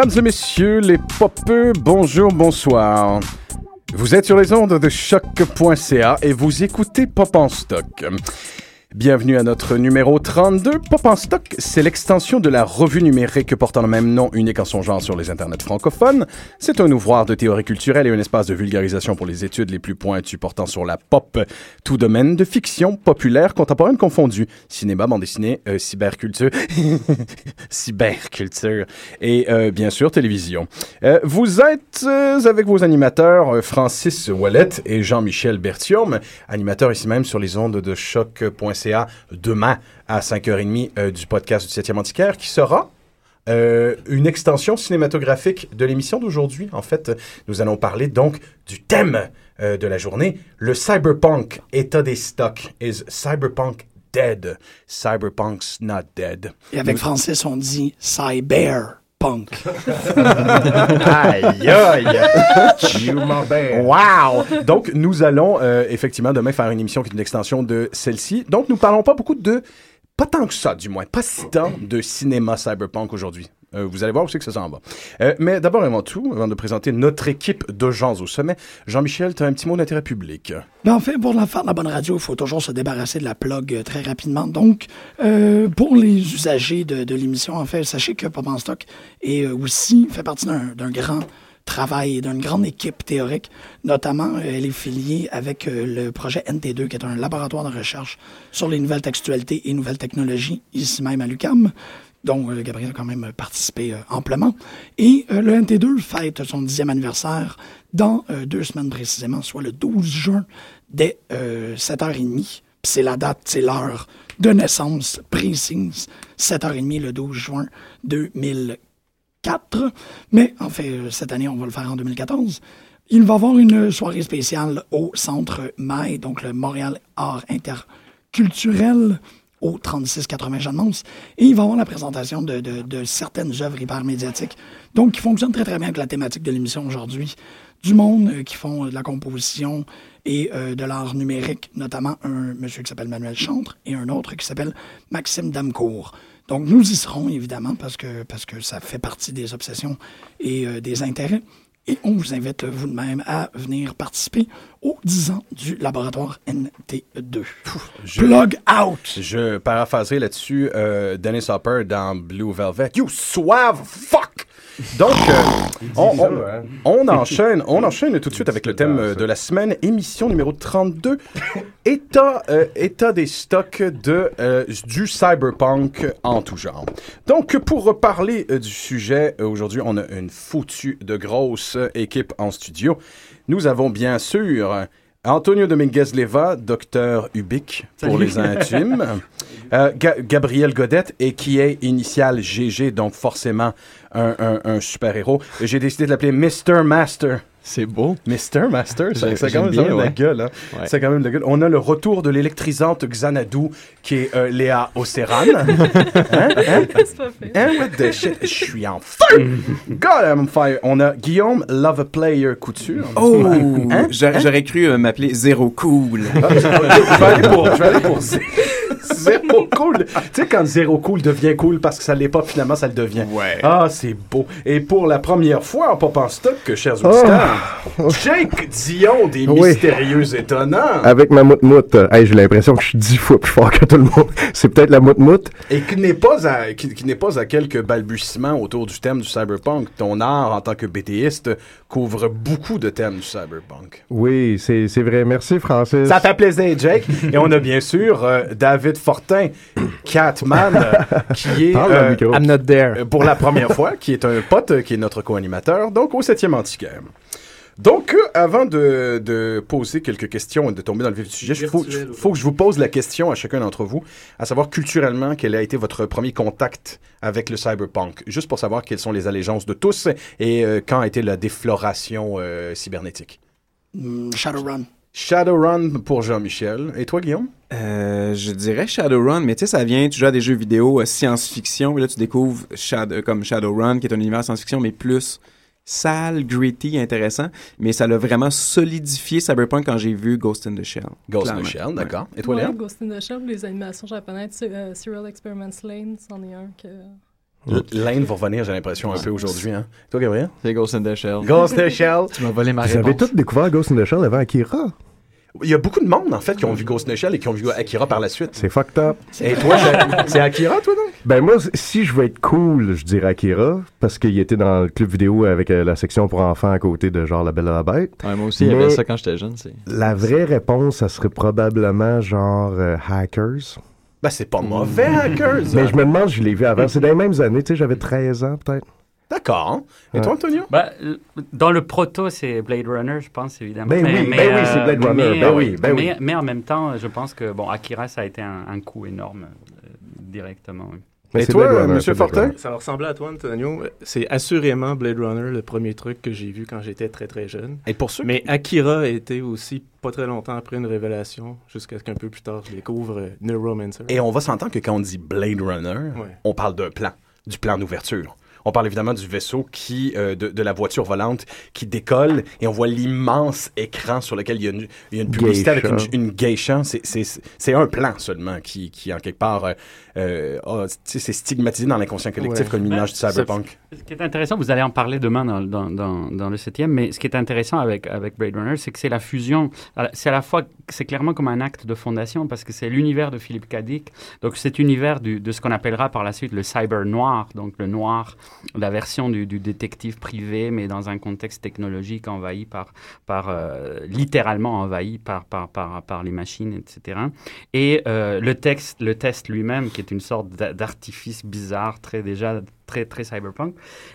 Mesdames et messieurs, les popeux, bonjour, bonsoir. Vous êtes sur les ondes de choc.ca et vous écoutez Pop en stock. Bienvenue à notre numéro 32. Pop en stock, c'est l'extension de la revue numérique portant le même nom, unique en son genre sur les internets francophones. C'est un ouvroir de théorie culturelle et un espace de vulgarisation pour les études les plus pointues portant sur la pop, tout domaine de fiction populaire contemporaine confondue. Cinéma, bande dessinée, euh, cyberculture, cyberculture et euh, bien sûr télévision. Euh, vous êtes avec vos animateurs Francis Wallet et Jean-Michel Bertium, animateurs ici même sur les ondes de choc.ca demain à 5h30 euh, du podcast du 7e Antiquaire qui sera euh, une extension cinématographique de l'émission d'aujourd'hui. En fait, nous allons parler donc du thème euh, de la journée, le cyberpunk, état des stocks. Is cyberpunk dead? Cyberpunk's not dead. Et avec Francis, on dit cyberpunk. Aïe, aïe! Wow! Donc, nous allons euh, effectivement demain faire une émission qui est une extension de celle-ci. Donc, nous parlons pas beaucoup de. Pas tant que ça, du moins. Pas si tant de cinéma cyberpunk aujourd'hui. Euh, vous allez voir aussi que ça s'en va. Euh, mais d'abord et avant tout, avant de présenter notre équipe de gens au sommet, Jean-Michel, tu as un petit mot d'intérêt public. Mais en fait, pour la faire de la bonne radio, il faut toujours se débarrasser de la plug euh, très rapidement. Donc, pour les usagers de, l'émission, en fait, sachez que Pop en Stock est aussi fait partie d'un grand travail d'une grande équipe théorique. Notamment, elle est filiée avec le projet NT2, qui est un laboratoire de recherche sur les nouvelles textualités et nouvelles technologies, ici même à l'UQAM dont euh, Gabriel a quand même participé euh, amplement. Et euh, le NT2 fête son dixième anniversaire dans deux semaines précisément, soit le 12 juin, dès euh, 7h30. Puis C'est la date, c'est l'heure de naissance précise, 7h30 le 12 juin 2004. Mais en fait, cette année, on va le faire en 2014. Il va y avoir une soirée spéciale au Centre MAI, donc le Montréal Art Interculturel, au 3680 Jeanne-Mance. Et il va avoir la présentation de, de- certaines œuvres hyper médiatiques, donc qui fonctionnent très très bien avec la thématique de l'émission aujourd'hui. Du monde euh, qui font euh, de la composition et euh, de l'art numérique, notamment un monsieur qui s'appelle Manuel Chantre et un autre qui s'appelle Maxime Damcourt. Donc nous y serons évidemment parce que, parce que ça fait partie des obsessions et des intérêts. Et on vous invite euh, vous de même à venir participer aux 10 ans du laboratoire NT2. Je- Plug out! Je paraphraserai là-dessus euh, Dennis Hopper dans Blue Velvet. You suave fuck! Donc, euh, on, on- on enchaîne, on enchaîne tout de suite avec le thème euh, de la semaine, émission numéro 32, état, euh, état des stocks de, euh, du cyberpunk en tout genre. Donc, pour parler du sujet, aujourd'hui, on a une foutue de grosse équipe en studio. Nous avons bien sûr Antonio Dominguez-Leva, docteur Ubique pour les intimes. Euh, Ga- Gabriel Godette, et qui est initial GG, donc forcément un, un- un super-héros. J'ai décidé de l'appeler Mr. Master. C'est beau. Mr. Master, ça, ça a quand même, j'aime ça bien, de la ouais. gueule. Hein? Ouais. Ça quand même de la gueule. On a le retour de l'électrisante Xanadu, qui est euh, Léa Océran. hein? Hein? Hein, what the shit? Je suis en feu! God, I'm on fire. On a Guillaume Love Player Couture. Oh! Hein? J'aurais j'aurais cru euh, m'appeler Zéro Cool. Ah, je, je vais aller pour, je vais aller pour zé- zéro cool. Tu sais, quand zéro cool devient cool parce que ça l'est pas, finalement, ça le devient. Ouais. Ah, c'est beau. Et pour la première fois en Pop en Stock, chers auditeurs, Jake Dion des Oui. Mystérieux Étonnants. Avec ma moute-moute. Hey, j'ai l'impression que je suis dix fois plus fort que tout le monde. C'est peut-être la moute-moute. Et qui n'est pas à, qui, qui n'est pas à quelques balbutiements autour du thème du cyberpunk. Ton art en tant que BTiste couvre beaucoup de thèmes du cyberpunk. Oui, c'est c'est vrai. Merci, Francis. Ça fait plaisir, Jake. Et on a bien sûr euh, David Fortin, Catman, euh, qui est euh. I'm not there. euh, pour la première fois, qui est un pote, qui est notre co-animateur, donc au 7e Antiquaire. Donc, euh, avant de, de poser quelques questions et de tomber dans le vif du sujet, il faut, faut que je vous pose la question à chacun d'entre vous, à savoir culturellement, quel a été votre premier contact avec le cyberpunk, juste pour savoir quelles sont les allégeances de tous et euh, quand a été la défloration euh, cybernétique. Hmm, Shadowrun. Shadowrun pour Jean-Michel. Et toi, Guillaume? Euh, je dirais Shadowrun, mais tu sais, ça vient, tu joues à des jeux vidéo euh, science-fiction, et là, tu découvres Shad- euh, comme Shadowrun, qui est un univers science-fiction, mais plus sale, gritty, intéressant. Mais ça l'a vraiment solidifié Cyberpunk quand j'ai vu Ghost in the Shell. Ghost in the. Shell, d'accord. Et toi, Ouais, Léa? Ghost in the Shell, les animations japonaises, euh, Serial Experiments Lane, c'en est un que L'Inde va revenir, j'ai l'impression, un peu aujourd'hui. Hein. Toi, Gabriel? C'est Ghost in the Shell. Ghost in the Shell. Tu m'as volé ma Vous avez tous découvert Ghost in the Shell avant Akira? Il y a beaucoup de monde, en fait, qui ont vu Ghost in the Shell et qui ont vu Akira par la suite. C'est fucked up. Et toi, c'est- Akira, toi, donc? Ben moi, si je veux être cool, je dirais Akira, parce qu'il était dans le club vidéo avec euh, la section pour enfants à côté de genre La Belle et la Bête. Ouais, moi aussi, il y avait ça quand j'étais jeune. c'est- La vraie réponse, ça serait probablement genre euh, Hackers. Ben, c'est pas mauvais, Hackers. Mais je me demande, je l'ai vu avant. C'est dans les mêmes années, tu sais, j'avais 13 ans peut-être. D'accord. Et toi, Antonio? Bah, l- dans le proto, c'est Blade Runner, je pense, évidemment. Ben oui, ben oui, c'est Blade Runner, mais, ben euh, oui, ben mais, oui. mais en même temps, je pense que, bon, Akira, ça a été un, un coup énorme, euh, directement. oui. Mais Et toi, Blade Fortin? Ça ressemblait à toi, Antonio. C'est assurément Blade Runner, le premier truc que j'ai vu quand j'étais très très jeune. Et pour ceux Mais Akira a été aussi pas très longtemps après une révélation, jusqu'à ce qu'un peu plus tard je découvre euh, Neuromancer. Et on va s'entendre que quand on dit Blade Runner, Ouais. on parle d'un plan, du plan d'ouverture. On parle évidemment du vaisseau qui, euh, de, de la voiture volante qui décolle et on voit l'immense écran sur lequel il y a une, il y a une publicité avec une, une geisha. C'est- C'est c'est un plan seulement qui, qui en quelque part, euh, euh, c'est stigmatisé dans l'inconscient collectif Ouais. comme une Ben, image du cyberpunk. Ce qui est intéressant, vous allez en parler demain dans, dans, dans, dans le septième, mais ce qui est intéressant avec, avec Blade Runner, c'est que c'est la fusion, c'est à la fois, c'est clairement comme un acte de fondation, parce que c'est l'univers de Philippe K. Dick, donc cet univers du, de ce qu'on appellera par la suite le cyber noir, donc le noir, la version du, détective privé, mais dans un contexte technologique envahi par, par euh, littéralement envahi par, par, par, par les machines, etc. Et euh, le texte, le test lui-même, qui est une sorte d'a- d'artifice bizarre, très déjà très très cyberpunk.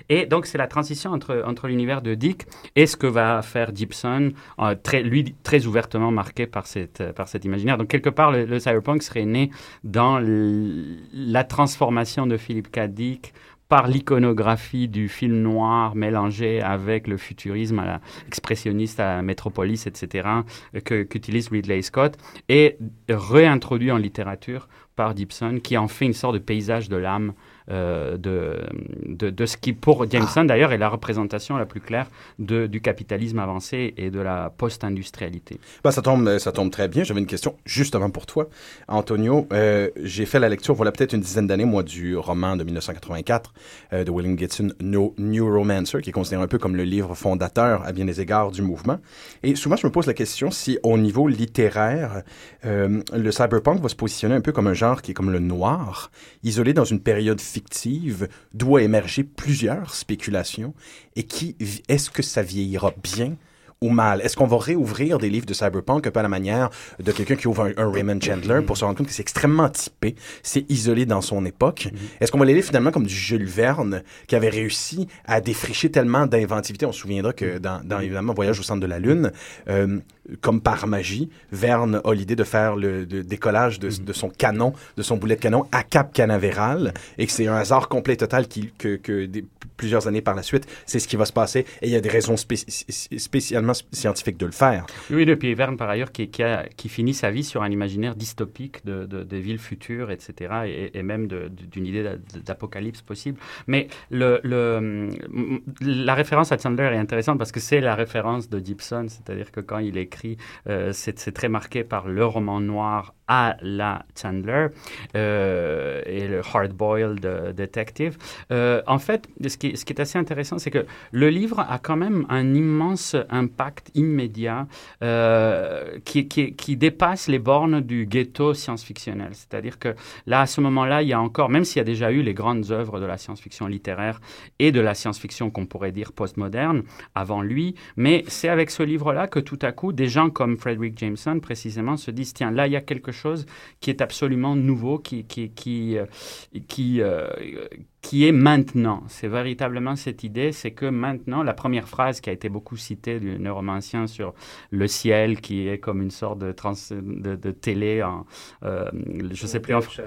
Et donc c'est la transition entre entre l'univers de Dick et ce que va faire Gibson, euh, très lui très ouvertement marqué par cette par cet imaginaire. Donc quelque part le, le cyberpunk serait né dans la transformation de Philip K. Dick par l'iconographie du film noir mélangé avec le futurisme à la expressionniste à la Metropolis, etc., qu'utilise Ridley Scott, et réintroduit en littérature par Gibson, qui en fait une sorte de paysage de l'âme de, de, de ce qui, pour Jameson d'ailleurs, est la représentation la plus claire de, du capitalisme avancé et de la post-industrialité. Ben, ça, tombe, ça tombe très bien. J'avais une question justement pour toi. Antonio, euh, j'ai fait la lecture, voilà peut-être une dizaine d'années, moi, du roman de 1984 euh, de William Gibson, no, Neuromancer, qui est considéré un peu comme le livre fondateur à bien des égards du mouvement. Et souvent, je me pose la question si, au niveau littéraire, euh, le cyberpunk va se positionner un peu comme un genre qui est comme le noir, isolé dans une période fictive d'où a émergé plusieurs spéculations et qui, est-ce que ça vieillira bien ou mal? Est-ce qu'on va réouvrir des livres de cyberpunk un peu à la manière de quelqu'un qui ouvre un, un Raymond Chandler pour se rendre compte que c'est extrêmement typé, c'est isolé dans son époque? Est-ce qu'on va les lire finalement comme du Jules Verne qui avait réussi à défricher tellement d'inventivité? On se souviendra que dans, dans évidemment Voyage au centre de la Lune, euh, comme par magie, Verne a l'idée de faire le de- décollage de, de son canon, de son boulet de canon à Cap Canaveral et que c'est un hasard complet et total qui, que, que des- plusieurs années par la suite, c'est ce qui va se passer et il y a des raisons spé- spécialement scientifiques de le faire. Oui, et puis Verne, par ailleurs, qui, qui, finit sa vie sur un imaginaire dystopique de, de- des villes futures, etc., et, même d'une idée d'a- d'apocalypse possible. Mais le, le- la référence à Chandler est intéressante parce que c'est la référence de Gibson, c'est-à-dire que quand il écrit, euh, c'est très marqué par le roman noir à la Chandler euh, et le hard-boiled euh, detective. Euh, en fait, ce qui, est assez intéressant, c'est que le livre a quand même un immense impact immédiat qui, qui, qui dépasse les bornes du ghetto science-fictionnel. C'est-à-dire que là, à ce moment-là, il y a encore, même s'il y a déjà eu les grandes œuvres de la science-fiction littéraire et de la science-fiction qu'on pourrait dire postmoderne avant lui, mais c'est avec ce livre-là que tout à coup, des gens comme Frederick Jameson, précisément, se disent, tiens, là, il y a quelque chose qui est absolument nouveau, qui, qui, qui, euh, qui, euh, qui est maintenant. C'est véritablement cette idée, c'est que maintenant, la première phrase qui a été beaucoup citée du neuromancien sur le ciel, qui est comme une sorte de, trans, de, de télé, en, euh, je sais plus en français.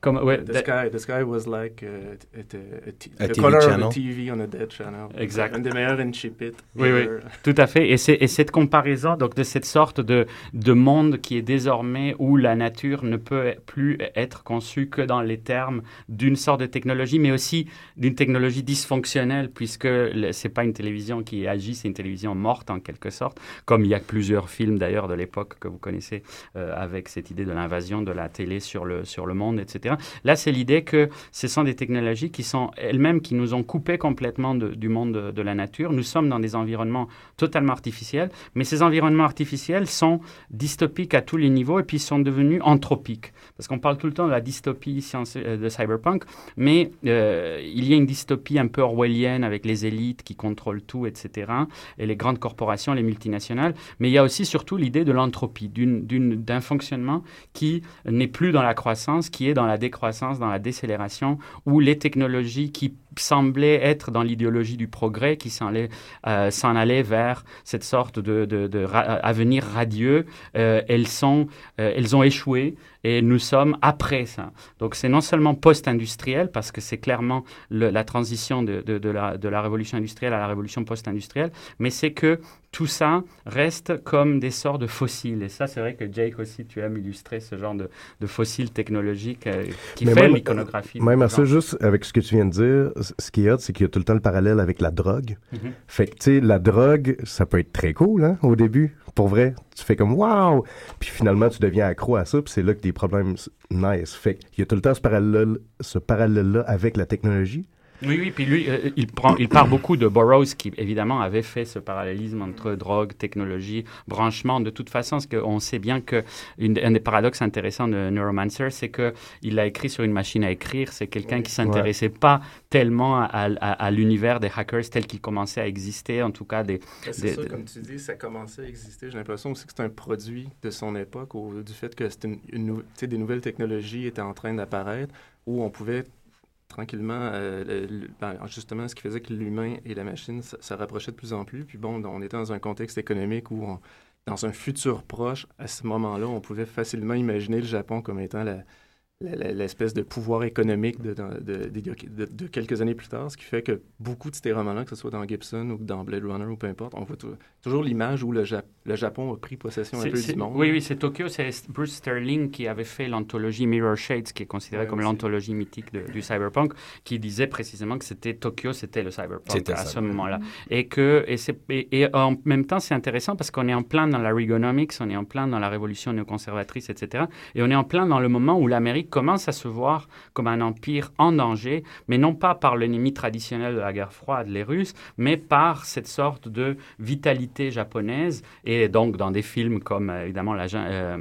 Comme, ouais, the, sky, the sky was like uh, a, a, a, t- A the TV color channel. of a TV on a dead channel. Exact. Un des meilleurs in Chip It. Oui, oui. Tout à fait. Et, cette comparaison, donc de cette sorte de, de monde qui est désormais où la nature ne peut plus être conçue que dans les termes d'une sorte de technologie, mais aussi d'une technologie dysfonctionnelle, puisque c'est pas une télévision qui agit, c'est une télévision morte en quelque sorte, comme il y a plusieurs films d'ailleurs de l'époque que vous connaissez euh, avec cette idée de l'invasion de la télé sur le, sur le monde, etc. Là, c'est l'idée que ce sont des technologies qui sont elles-mêmes, qui nous ont coupés complètement du monde de, la nature. Nous sommes dans des environnements totalement artificiels, mais ces environnements artificiels sont dystopiques à tous les niveaux et puis sont devenus anthropiques. Parce qu'on parle tout le temps de la dystopie euh, de cyberpunk, mais euh, il y a une dystopie un peu orwellienne avec les élites qui contrôlent tout, etc., et les grandes corporations, les multinationales. Mais il y a aussi surtout l'idée de l'entropie, d'un fonctionnement qui n'est plus dans la croissance, qui est dans la décroissance, dans la décélération, où les technologies qui semblaient être dans l'idéologie du progrès, qui s'en allaient, euh, vers cette sorte de, de- de ra- avenir radieux, euh, elles, sont, euh, elles ont échoué et nous sommes après ça. Donc c'est non seulement post-industriel, parce que c'est clairement le- la transition de, de- la, de la révolution industrielle à la révolution post-industrielle, mais c'est que tout ça reste comme des sorts de fossiles. Et ça, c'est vrai que Jake aussi, tu aimes illustrer ce genre de, de fossiles technologiques euh, qui Mais fait même- l'iconographie. Même de à ce ça, juste avec ce que tu viens de dire, ce qui est hot, c'est qu'il y a tout le temps le parallèle avec la drogue. Mhm. Fait que, tu sais, la drogue, ça peut être très cool, hein, au début. Pour vrai, tu fais comme wow! Puis finalement, tu deviens accro à ça, puis c'est là que des problèmes nice. Fait qu'il y a tout le temps ce parallèle, ce parallèle-là avec la technologie. Oui, oui, puis lui, euh, il, prend, il part beaucoup de Burroughs, qui évidemment avait fait ce parallélisme entre drogue, technologie, branchement. De toute façon, parce qu'on sait bien que une- un des paradoxes intéressants de Neuromancer, c'est que il a écrit sur une machine à écrire. C'est quelqu'un qui s'intéressait pas tellement à, à- à l'univers des hackers tel qu'il commençait à exister, en tout cas des. C'est des- ça, comme tu dis, ça commençait à exister. J'ai l'impression aussi que c'est un produit de son époque, au- du fait que c'était une, des nouvelles technologies étaient en train d'apparaître, où on pouvait tranquillement, euh, ben, justement, ce qui faisait que l'humain et la machine se, se rapprochaient de plus en plus. Puis bon, on était dans un contexte économique où, dans un futur proche, à ce moment-là, on pouvait facilement imaginer le Japon comme étant la- l'espèce de pouvoir économique de, de- de- de- de quelques années plus tard, ce qui fait que beaucoup de ces romans-là, que ce soit dans Gibson ou dans Blade Runner ou peu importe, on voit tou- toujours l'image où le, Jap- le Japon a pris possession un peu du monde. Oui, oui, c'est Tokyo. C'est Bruce Sterling qui avait fait l'anthologie Mirror Shades, qui est considérée Ouais, comme l'anthologie mythique de- du cyberpunk, qui disait précisément que c'était Tokyo, c'était le cyberpunk à ça. ce moment-là. Et que et, c'est- et, et en même temps, c'est intéressant parce qu'on est en plein dans la Reaganomics, on est en plein dans la révolution néoconservatrice, etc. Et on est en plein dans le moment où l'Amérique commence à se voir comme un empire en danger, mais non pas par l'ennemi traditionnel de la guerre froide, les Russes, mais par cette sorte de vitalité japonaise. Et donc, dans des films comme, euh, évidemment, la, euh,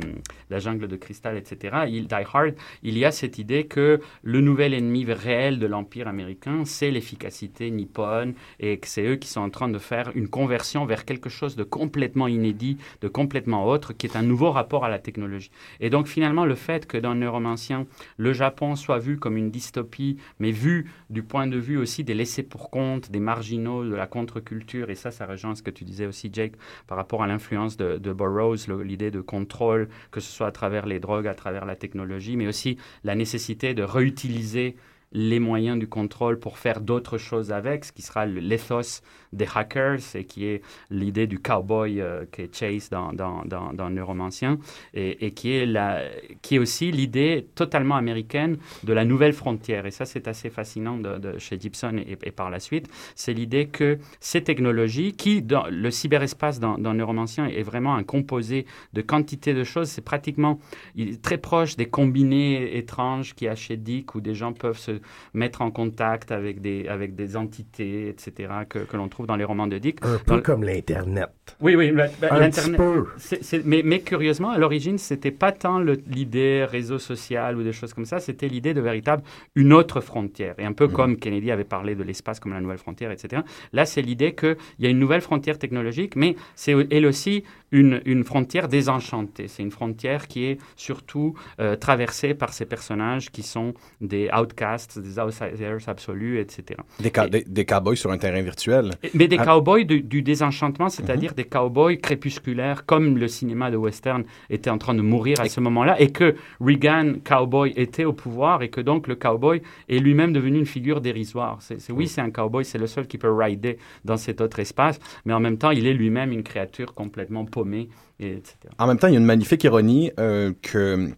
la jungle de cristal, etc., il, Die Hard, il y a cette idée que le nouvel ennemi réel de l'empire américain, c'est l'efficacité nippone, et que c'est eux qui sont en train de faire une conversion vers quelque chose de complètement inédit, de complètement autre, qui est un nouveau rapport à la technologie. Et donc, finalement, le fait que dans Neuromancien, le Japon soit vu comme une dystopie, mais vu du point de vue aussi des laissés pour compte, des marginaux, de la contre-culture, et ça, ça rejoint ce que tu disais aussi, Jake, par rapport à l'influence de, de Burroughs, l'idée de contrôle, que ce soit à travers les drogues, à travers la technologie, mais aussi la nécessité de réutiliser les moyens du contrôle pour faire d'autres choses avec, ce qui sera le- l'ethos des hackers et qui est l'idée du cowboy euh, qui est Chase dans, dans, dans, dans Neuromancien et, et qui, est la, qui est aussi l'idée totalement américaine de la nouvelle frontière. Et ça, c'est assez fascinant chez Gibson et, par la suite. C'est l'idée que ces technologies, qui, dans le cyberespace dans, dans Neuromancien est vraiment un composé de quantité de choses, c'est pratiquement il très proche des combinés étranges qu'il y a chez Dick où des gens peuvent se mettre en contact avec des, avec des entités, etc., que, que l'on trouve dans les romans de Dick. Un Dans peu le- comme l'Internet. Oui, oui, l'Internet. mais, mais curieusement, à l'origine, c'était pas tant l'idée réseau social ou des choses comme ça, c'était l'idée de véritable une autre frontière. Et un peu comme Kennedy avait parlé de l'espace comme la nouvelle frontière, etc. Là, c'est l'idée qu'il y a une nouvelle frontière technologique, mais c'est elle aussi une, une frontière désenchantée. C'est une frontière qui est surtout euh, traversée par ces personnages qui sont des outcasts, des outsiders absolus, etc. Des, ca- des, des cowboys sur un terrain virtuel. Mais des Ah. cowboys du, du désenchantement, c'est-à-dire des cowboys crépusculaires, comme le cinéma de western était en train de mourir à ce moment-là, et que Reagan, cowboy, était au pouvoir, et que donc le cowboy est lui-même devenu une figure dérisoire. C'est, oui, c'est un cowboy, c'est le seul qui peut rider dans cet autre espace, mais en même temps, il est lui-même une créature complètement paumée En même temps, il y a une magnifique ironie euh, que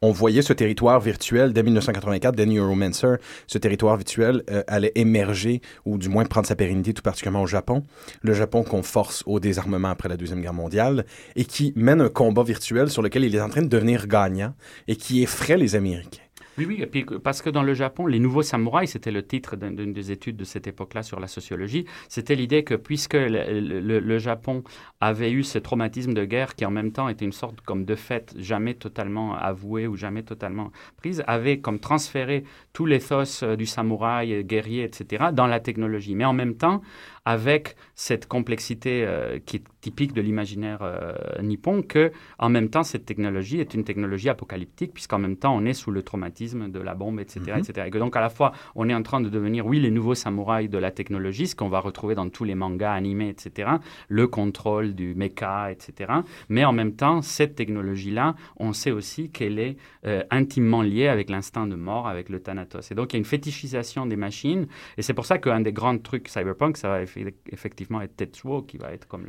on voyait ce territoire virtuel dès 1984, dès Neuromancer, ce territoire virtuel euh, allait émerger ou du moins prendre sa pérennité tout particulièrement au Japon. Le Japon qu'on force au désarmement après la Deuxième Guerre mondiale et qui mène un combat virtuel sur lequel il est en train de devenir gagnant et qui effraie les Américains. Oui, oui, et puis parce que dans le Japon, les nouveaux samouraïs, c'était le titre d'une des études de cette époque-là sur la sociologie, c'était l'idée que puisque le, le, Japon avait eu ce traumatisme de guerre qui en même temps était une sorte comme de fait jamais totalement avoué ou jamais totalement prise, avait comme transféré tous l'éthos du samouraï guerrier, etc., dans la technologie. Mais en même temps, avec cette complexité euh, qui est typique de l'imaginaire euh, nippon, que en même temps cette technologie est une technologie apocalyptique, puisqu'en même temps on est sous le traumatisme de la bombe, etc., Mhm. etc. Et que donc à la fois on est en train de devenir, oui, les nouveaux samouraïs de la technologie, ce qu'on va retrouver dans tous les mangas animés, etc., le contrôle du mecha, etc. Mais en même temps, cette technologie-là, on sait aussi qu'elle est euh, intimement liée avec l'instinct de mort, avec le thanatos. Et donc il y a une fétichisation des machines, et c'est pour ça qu'un des grands trucs cyberpunk, ça va effectivement être Tetsuo, qui va être comme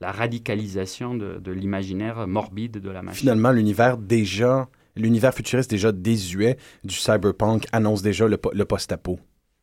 la radicalisation de, l'imaginaire morbide de la machine. Finalement, l'univers déjà, l'univers futuriste déjà désuet du cyberpunk annonce déjà le, le post-apo.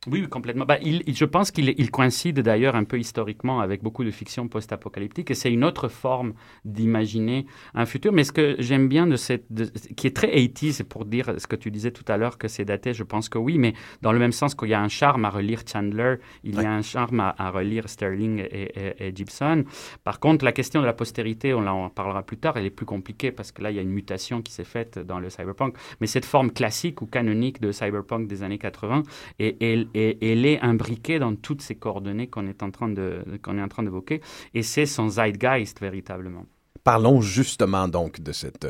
Oui, oui, complètement. Bah, il, il- je pense qu'il il coïncide d'ailleurs un peu historiquement avec beaucoup de fiction post-apocalyptique et c'est une autre forme d'imaginer un futur. Mais ce que j'aime bien de cette, de- qui est très 80 c'est pour dire ce que tu disais tout à l'heure que c'est daté, je pense que oui, mais dans le même sens qu'il y a un charme à relire Chandler, il y a un charme à, à relire Sterling et, et- et Gibson. Par contre, la question de la postérité, on en parlera plus tard, elle est plus compliquée parce que là, il y a une mutation qui s'est faite dans le cyberpunk. Mais cette forme classique ou canonique de cyberpunk des années 80, et, et- elle est imbriquée dans toutes ces coordonnées qu'on est en train de qu'on est en train d'évoquer, et c'est son zeitgeist véritablement. Parlons justement donc de, cette,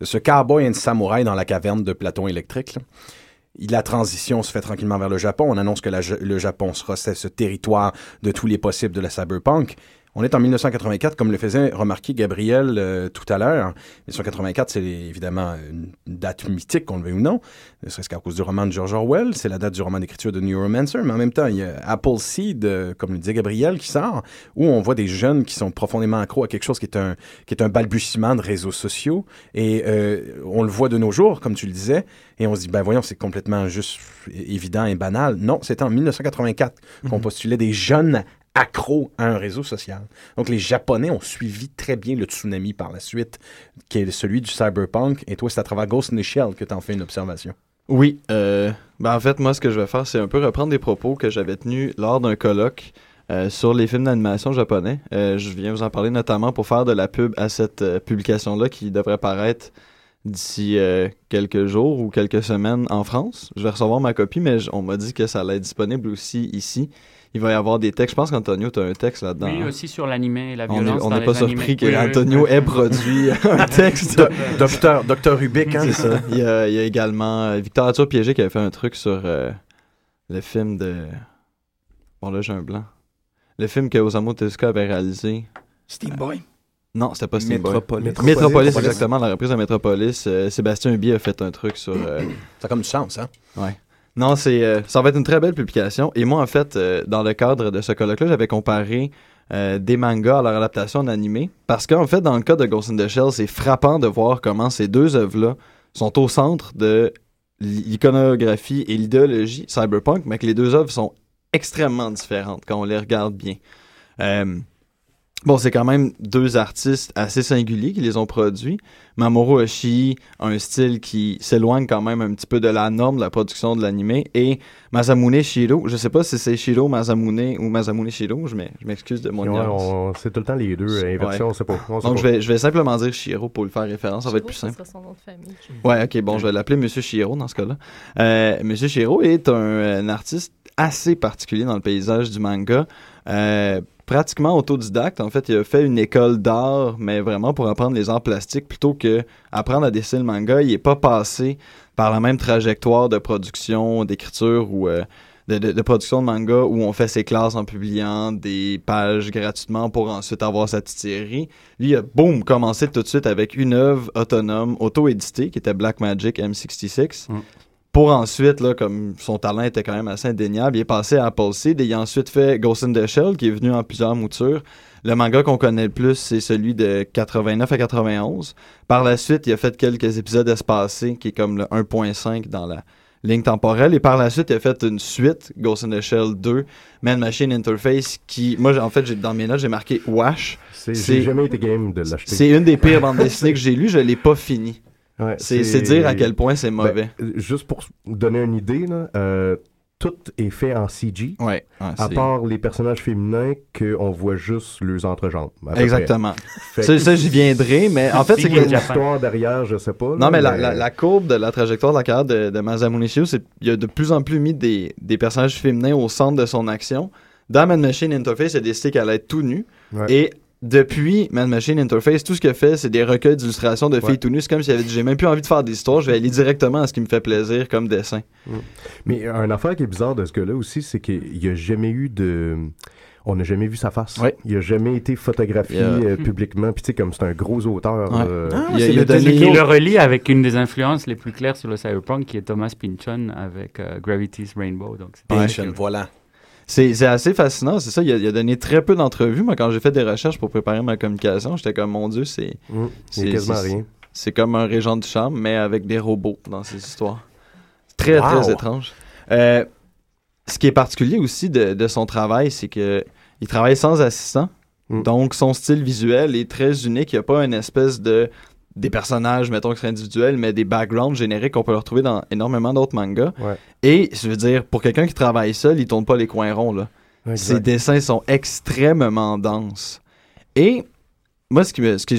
de ce cowboy and samouraï dans la caverne de Platon électrique. La transition se fait tranquillement vers le Japon. On annonce que le Japon sera ce territoire de tous les possibles de la cyberpunk. On est en 1984, comme le faisait remarquer Gabriel euh, tout à l'heure. 1984, c'est évidemment une date mythique, qu'on le veuille ou non, ne serait-ce qu'à cause du roman de George Orwell. C'est la date du roman d'écriture de Neuromancer, mais en même temps, il y a Apple Seed, euh, comme le disait Gabriel, qui sort, où on voit des jeunes qui sont profondément accros à quelque chose qui est un, qui est un balbutiement de réseaux sociaux. Et euh, on le voit de nos jours, comme tu le disais, et on se dit, ben voyons, c'est complètement juste évident et banal. Non, c'était en 1984 qu'on postulait des jeunes accros à un réseau social. Donc les Japonais ont suivi très bien le tsunami par la suite, qui est celui du cyberpunk. Et toi, c'est à travers Ghost in que tu en fais une observation. Oui, euh, ben en fait, moi, ce que je vais faire, c'est un peu reprendre des propos que j'avais tenus lors d'un colloque euh, sur les films d'animation japonais. Euh, je viens vous en parler notamment pour faire de la pub à cette publication-là qui devrait paraître d'ici quelques jours ou quelques semaines en France. Je vais recevoir ma copie, mais on m'a dit que ça allait être disponible aussi ici. Il va y avoir des textes. Je pense qu'Antonio, tu as un texte là-dedans. Oui, hein? aussi sur l'animé et la On n'est violence on n'est pas surpris animés. que Oui, oui, oui. Antonio ait produit un texte. Docteur, Docteur Rubik, hein? C'est ça. Il y, a, il y a également euh, Victor Arthur Piégé qui avait fait un truc sur euh, le film de. Bon, là, j'ai un blanc. Le film que Osamu Tezuka avait réalisé. Steam Boy? Non, c'était pas Steam Boy. Métropolis. Métropolis, Métropolis. exactement, la reprise de Métropolis. Euh, Sébastien Huby a fait un truc sur. euh, Ça a comme du sens, hein? Non, c'est euh, ça va être une très belle publication. Et moi, en fait, euh, dans le cadre de ce colloque-là, j'avais comparé euh, des mangas à leur adaptation en animé. Parce qu'en fait, dans le cas de Ghost in the Shell, c'est frappant de voir comment ces deux œuvres-là sont au centre de l'iconographie et l'idéologie cyberpunk, mais que les deux œuvres sont extrêmement différentes quand on les regarde bien. Euh, Bon, c'est quand même deux artistes assez singuliers qui les ont produits. Mamoru Oshii a un style qui s'éloigne quand même un petit peu de la norme de la production de l'animé. Et Masamune Shiro, je sais pas si c'est Shiro Masamune ou Masamune Shiro, je m'ex- je m'excuse de mon Ouais, ignorance. c'est tout le temps les deux. Ouais. Inversion, on sait pas. On sait Donc pas. je vais, je vais simplement dire Shiro pour lui faire référence, ça va être plus simple. Son nom de famille. Ouais, ok, bon, je vais l'appeler Monsieur Shiro dans ce cas-là. Euh, Monsieur Shiro est un, un artiste assez particulier dans le paysage du manga. Euh, pratiquement autodidacte. En fait, il a fait une école d'art, mais vraiment pour apprendre les arts plastiques plutôt que apprendre à dessiner le manga. Il n'est pas passé par la même trajectoire de production, d'écriture ou euh, de, production de manga où on fait ses classes en publiant des pages gratuitement pour ensuite avoir sa petite. Lui, il a, boum, commencé tout de suite avec une œuvre autonome, auto-éditée, qui était Black Magic M66. Mm. Pour ensuite, là, comme son talent était quand même assez indéniable, il est passé à Apple Seed et il a ensuite fait Ghost in the Shell, qui est venu en plusieurs moutures. Le manga qu'on connaît le plus, c'est celui de 89 à 91. Par la suite, il a fait quelques épisodes espacés, qui est comme le 1.5 dans la ligne temporelle. Et par la suite, il a fait une suite, Ghost in the Shell 2, Man Machine Interface, qui, moi, en fait, dans mes notes, j'ai marqué Wash. C'est- C'est- J'ai jamais été game de l'acheter. C'est une des pires bandes dessinées que j'ai lues, je l'ai pas fini. Ouais, C'est dire à quel point c'est Ben, mauvais. juste pour donner une idée, là, euh, tout est fait en CG, ouais, ouais, à part les personnages féminins qu'on voit juste leurs entrejambes. Exactement. Ça, j'y viendrai, mais en fait, c'est que... L'histoire derrière, je sais pas. là, Non, mais la, la- la courbe de la trajectoire de la carrière de, de Masamune c'est qu'il a de plus en plus mis des, des personnages féminins au centre de son action. Dans Man Machine Interface, il a décidé qu'elle allait être tout nue. Et depuis Man Machine Interface, tout ce qu'il fait, c'est des recueils d'illustrations de filles Ouais. tout nues. C'est comme s'il avait dit J'ai même plus envie de faire des histoires, je vais aller directement à ce qui me fait plaisir comme dessin. Mais un affaire qui est bizarre de ce gars-là aussi, c'est qu'il n'y a jamais eu de. On n'a jamais vu sa face. Ouais. Il n'a jamais été photographié euh, publiquement. Puis tu sais, comme c'est un gros auteur. Ouais. euh, Ah, Il a- le donné- Qui le relie avec une des influences les plus claires sur le cyberpunk, qui est Thomas Pynchon avec euh, Gravity's Rainbow. Donc, Pynchon, voilà. C'est c'est assez fascinant, c'est ça. Il a, il a donné très peu d'entrevues. Moi, quand j'ai fait des recherches pour préparer ma communication, j'étais comme Mon Dieu, c'est C'est- a quasiment c'est- rien. c'est comme un régent du charme, mais avec des robots dans ses histoires. Très, Wow. très étrange. Euh, ce qui est particulier aussi de, de son travail, c'est que il travaille sans assistant. Mm. Donc, son style visuel est très unique. Il n'y a pas une espèce de des personnages, mettons, qui seraient individuels, mais des backgrounds génériques qu'on peut retrouver dans énormément d'autres mangas. Ouais. Et, je veux dire, pour quelqu'un qui travaille seul, il tourne pas les coins ronds, là. Ses dessins sont extrêmement denses. Et moi, ce qui me, ce que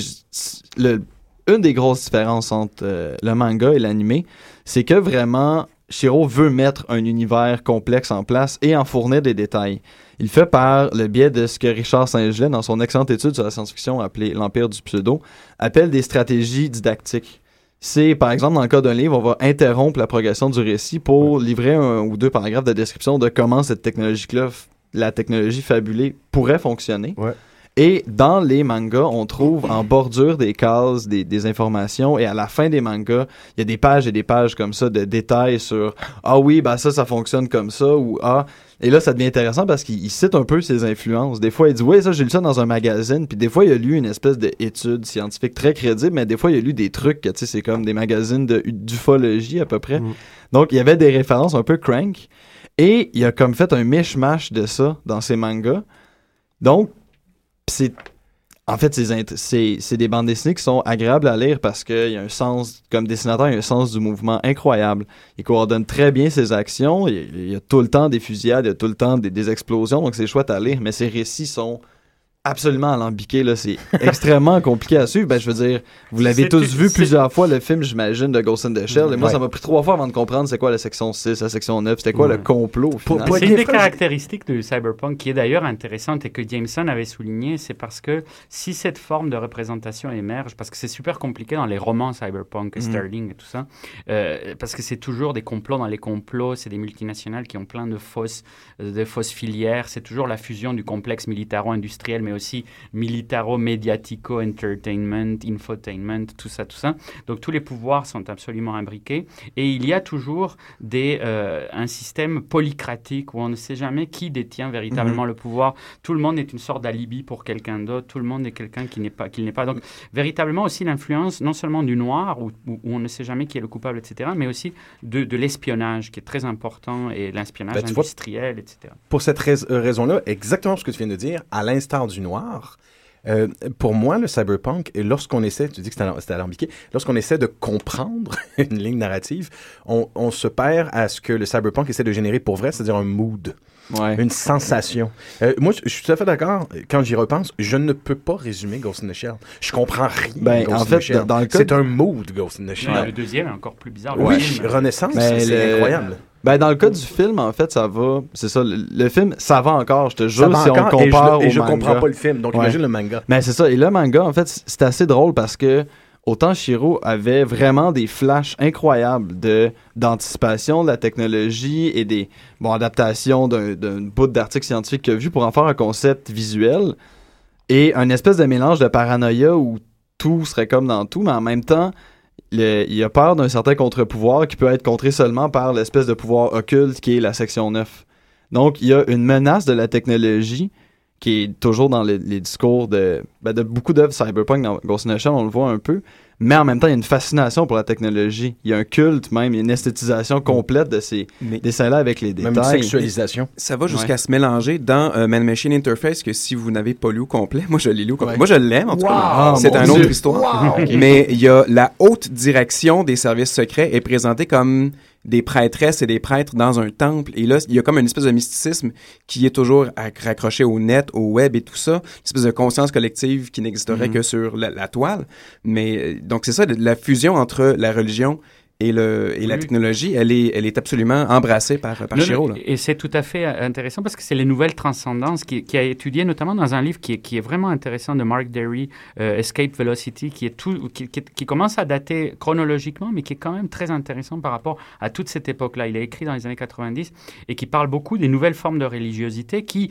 le- une des grosses différences entre euh, le manga et l'animé, c'est que vraiment, Shiro veut mettre un univers complexe en place et en fournir des détails. Il fait par le biais de ce que Richard Saint-Gelais, dans son excellente étude sur la science-fiction appelée L'Empire du pseudo, appelle des stratégies didactiques. C'est, par exemple, dans le cas d'un livre, on va interrompre la progression du récit pour livrer un ou deux paragraphes de description de comment cette technologie-là, la technologie fabulée, pourrait fonctionner. Ouais. Et dans les mangas, on trouve en bordure des cases des, des informations et à la fin des mangas, il y a des pages et des pages comme ça de détails sur ah oui, bah ça, ça fonctionne comme ça ou ah. Et là, ça devient intéressant parce qu'il il cite un peu ses influences. Des fois, il dit oui, ça, j'ai lu ça dans un magazine. Puis des fois, il a lu une espèce d'étude scientifique très crédible, mais des fois, il a lu des trucs, tu sais, c'est comme des magazines de- d'ufologie à peu près. Mm. Donc, il y avait des références un peu crank. Et il a comme fait un mishmash de ça dans ses mangas. Donc, c'est. En fait, c'est des bandes dessinées qui sont agréables à lire parce qu'il y a un sens, comme dessinateur, il y a un sens du mouvement incroyable. Il coordonne très bien ses actions. Il, il y a tout le temps des fusillades, il y a tout le temps des, des explosions, donc c'est chouette à lire. Mais ses récits sont absolument alambiqués. là. C'est extrêmement compliqué à suivre. Ben, je veux dire, vous l'avez tous vu plusieurs fois, le film, j'imagine, de Ghost in the Shell. Et moi, Ouais. ça m'a pris trois fois avant de comprendre c'est quoi la section 6, la section 9, c'était quoi le complot C'est une des Fois, caractéristiques du cyberpunk qui est d'ailleurs intéressante et que Jameson avait souligné, c'est parce que si cette forme de représentation émerge, parce que c'est super compliqué dans les romans cyberpunk, Mhm. Sterling et tout ça, euh, parce que c'est toujours des complots dans les complots, c'est des multinationales qui ont plein de fausses, euh, de fausses filières, c'est toujours la fusion du complexe militaro-industriel, mais aussi militaro-médiatico-entertainment, infotainment, tout ça, tout ça. Donc tous les pouvoirs sont absolument imbriqués et il y a toujours des, euh, un système polycratique où on ne sait jamais qui détient véritablement le pouvoir. Tout le monde est une sorte d'alibi pour quelqu'un d'autre. Tout le monde est quelqu'un qui n'est pas, qui n'est pas. Donc véritablement aussi l'influence non seulement du noir où, on ne sait jamais qui est le coupable, etc., mais aussi de, de l'espionnage qui est très important et l'espionnage Ben, vois- industriel, etc. pour cette rais- euh, raison-là, exactement ce que tu viens de dire, à l'instar du noir, euh, pour moi, le cyberpunk, et lorsqu'on essaie, tu dis que c'était alambiqué, lorsqu'on essaie de comprendre une ligne narrative, on, on se perd à ce que le cyberpunk essaie de générer pour vrai, c'est-à-dire un mood, Ouais. une sensation. Euh, moi, je suis tout à fait d'accord. Quand j'y repense, je ne peux pas résumer Ghost in the Shell. Je comprends rien. Ben, Ghost en in the fait, Shell. dans- dans le cas c'est de- un mood, Ghost in the Shell. Ouais, Le deuxième est encore plus bizarre. Le. Renaissance, Mais c'est le- incroyable. Ben, dans le cas du film, en fait, ça va. C'est ça, le, le film, ça va encore, je te jure, si on encore, et je, compare et au je manga. comprends pas le film, donc Ouais. imagine le manga. Mais c'est ça. Et le manga, en fait, c'est assez drôle parce que autant Shiro avait vraiment des flashs incroyables de d'anticipation de la technologie et des bon adaptations d'un d'un bout d'article scientifique qu'il a vu pour en faire un concept visuel et un espèce de mélange de paranoïa où tout serait comme dans tout, mais en même temps, le- il a peur d'un certain contre-pouvoir qui peut être contré seulement par l'espèce de pouvoir occulte qui est la section 9. Donc, il y a une menace de la technologie qui est toujours dans les, les discours de, ben, de beaucoup d'œuvres cyberpunk dans Ghost in the Shell, on le voit un peu. Mais en même temps, il y a une fascination pour la technologie. Il y a un culte même, il y a une esthétisation complète de ces Mais- dessins-là avec les Même une détails. sexualisation. Ça va jusqu'à se mélanger dans euh, Man-Machine Interface que si vous n'avez pas lu au complet, moi je l'ai lu au complet. Ouais. Moi je l'aime en tout cas. Wow, C'est une autre histoire. Mais il y a la haute direction des services secrets est présentée comme des prêtresses et des prêtres dans un temple. Et là, il y a comme une espèce de mysticisme qui est toujours acc- raccroché au net, au web et tout ça. Une espèce de conscience collective qui n'existerait que sur la, la toile. Mais euh, donc c'est ça, la fusion entre la religion et, le, et la technologie, elle est, elle est absolument embrassée par, par Le- là. Et c'est tout à fait euh, intéressant parce que c'est les nouvelles transcendances qui, qui a étudié notamment dans un livre qui est, qui est vraiment intéressant de Mark Derry, euh, Escape Velocity, qui, est tout, qui- qui commence à dater chronologiquement, mais qui est quand même très intéressant par rapport à toute cette époque-là. Il a écrit dans les années 90 et qui parle beaucoup des nouvelles formes de religiosité qui,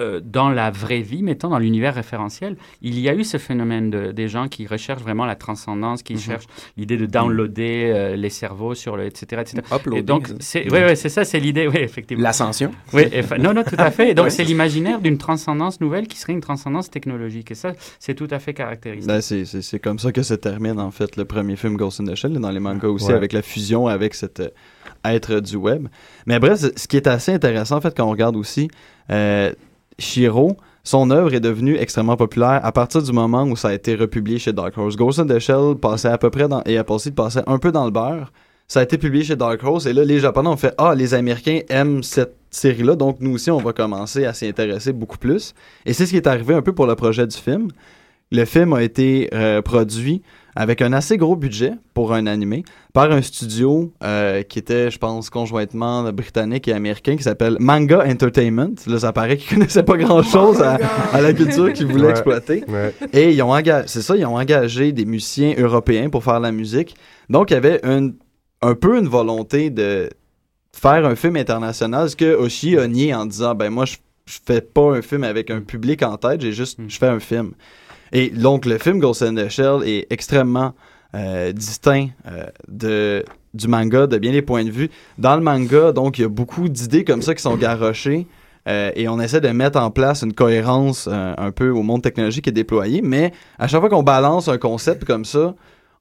euh, dans la vraie vie, mettons dans l'univers référentiel, il y a eu ce phénomène de, des gens qui recherchent vraiment la transcendance, qui cherchent l'idée de downloader euh, les cerveaux sur le, etc., etc. Et donc, c'est, oui, oui, c'est ça, c'est l'idée, oui, effectivement. L'ascension. Oui, non, non, tout à fait. Et donc, c'est l'imaginaire d'une transcendance nouvelle qui serait une transcendance technologique. Et ça, c'est tout à fait caractéristique. Ben, c'est, comme ça que se termine en fait le premier film Ghost in the Shell, dans les mangas aussi, avec la fusion avec cet euh, être du web. Mais bref, ce qui est assez intéressant en fait quand on regarde aussi, Shiro, son œuvre est devenue extrêmement populaire à partir du moment où ça a été republié chez Dark Horse. Ghost in the Shell passait à peu près dans, et Apple Seed passait un peu dans le beurre. Ça a été publié chez Dark Horse et là les Japonais ont fait ah les Américains aiment cette série là donc nous aussi on va commencer à s'y intéresser beaucoup plus. Et c'est ce qui est arrivé un peu pour le projet du film. Le film a été euh, produit avec un assez gros budget pour un animé par un studio euh, qui était, je pense, conjointement britannique et américain qui s'appelle Manga Entertainment. Là, ça paraît qu'ils connaissaient pas grand-chose à, à la culture qu'ils voulaient Ouais. exploiter. Ouais. Et ils ont engagé, c'est ça, ils ont engagé des musiciens européens pour faire la musique. Donc, il y avait une, un peu une volonté de faire un film international, ce que Oshi a nié en disant, ben moi, je, je fais pas un film avec un public en tête, j'ai juste, je fais un film. Et donc, le film Ghost in the Shell est extrêmement euh, distinct euh, de, du manga de bien des points de vue. Dans le manga, donc, il y a beaucoup d'idées comme ça qui sont garochées. euh, et on essaie de mettre en place une cohérence un peu au monde technologique qui est déployé, mais à chaque fois qu'on balance un concept comme ça,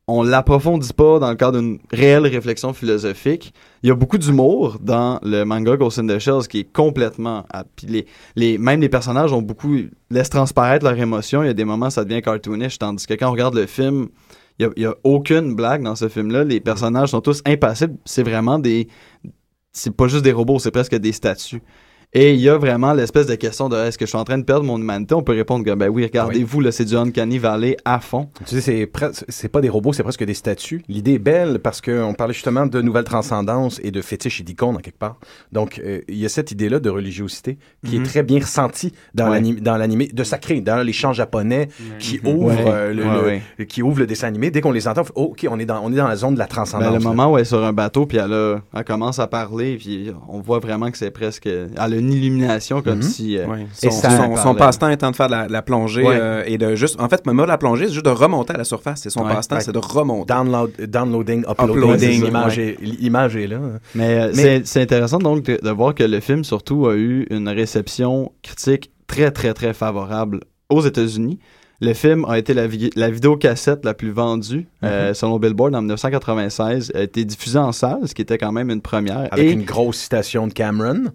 on l'approfondit pas dans le cadre d'une réelle réflexion philosophique. Il y a beaucoup d'humour dans le manga Ghost in the Shells qui est complètement... puis les, les, même les personnages ont beaucoup... laissent transparaître leurs émotions. Il y a des moments ça devient cartoonish, tandis que quand on regarde le film, il y a, a aucune blague dans ce film-là. Les personnages sont tous impassibles. C'est vraiment des... C'est pas juste des robots, c'est presque des statues. Et il y a vraiment l'espèce de question de est-ce que je suis en train de perdre mon humanité? On peut répondre que ben oui, regardez-vous, là, c'est du Uncanny Valley à fond. Tu sais, c'est pas des robots, c'est presque des statues. L'idée est belle parce qu'on parlait justement de nouvelles transcendances et de fétiches et d'icônes, en quelque part. Donc, euh, il y a cette idée-là de religiosité qui est très bien ressentie dans Ouais. l'animé, de sacré, dans les chants japonais qui Mhm. ouvrent Ouais. euh, le, Ouais, le- qui ouvrent le dessin animé. Dès qu'on les entend, on fait, oh, OK, on est, dans, on est dans la zone de la transcendance. Ben, le là. moment où elle est sur un bateau, puis elle, a- elle commence à parler, puis on voit vraiment que c'est presque... Elle a une illumination comme Mhm. si... euh, Ouais. Et Son, ça- son- son passe-temps étant de faire de la, la plongée Ouais. euh, et de juste. En fait, même pas de la plongée, c'est juste de remonter à la surface. C'est son Ouais. passe-temps, Ouais. c'est de remonter. Download, downloading, uploading, Uploading, l'image ouais. est, là. Mais, euh, Mais- c'est- intéressant donc de, de voir que le film surtout a eu une réception critique très très très favorable aux États-Unis. Le film a été la, vi- la vidéocassette la plus vendue euh, selon Billboard en 1996, a été diffusée en salle, ce qui était quand même une première. Avec Et- une grosse citation de Cameron,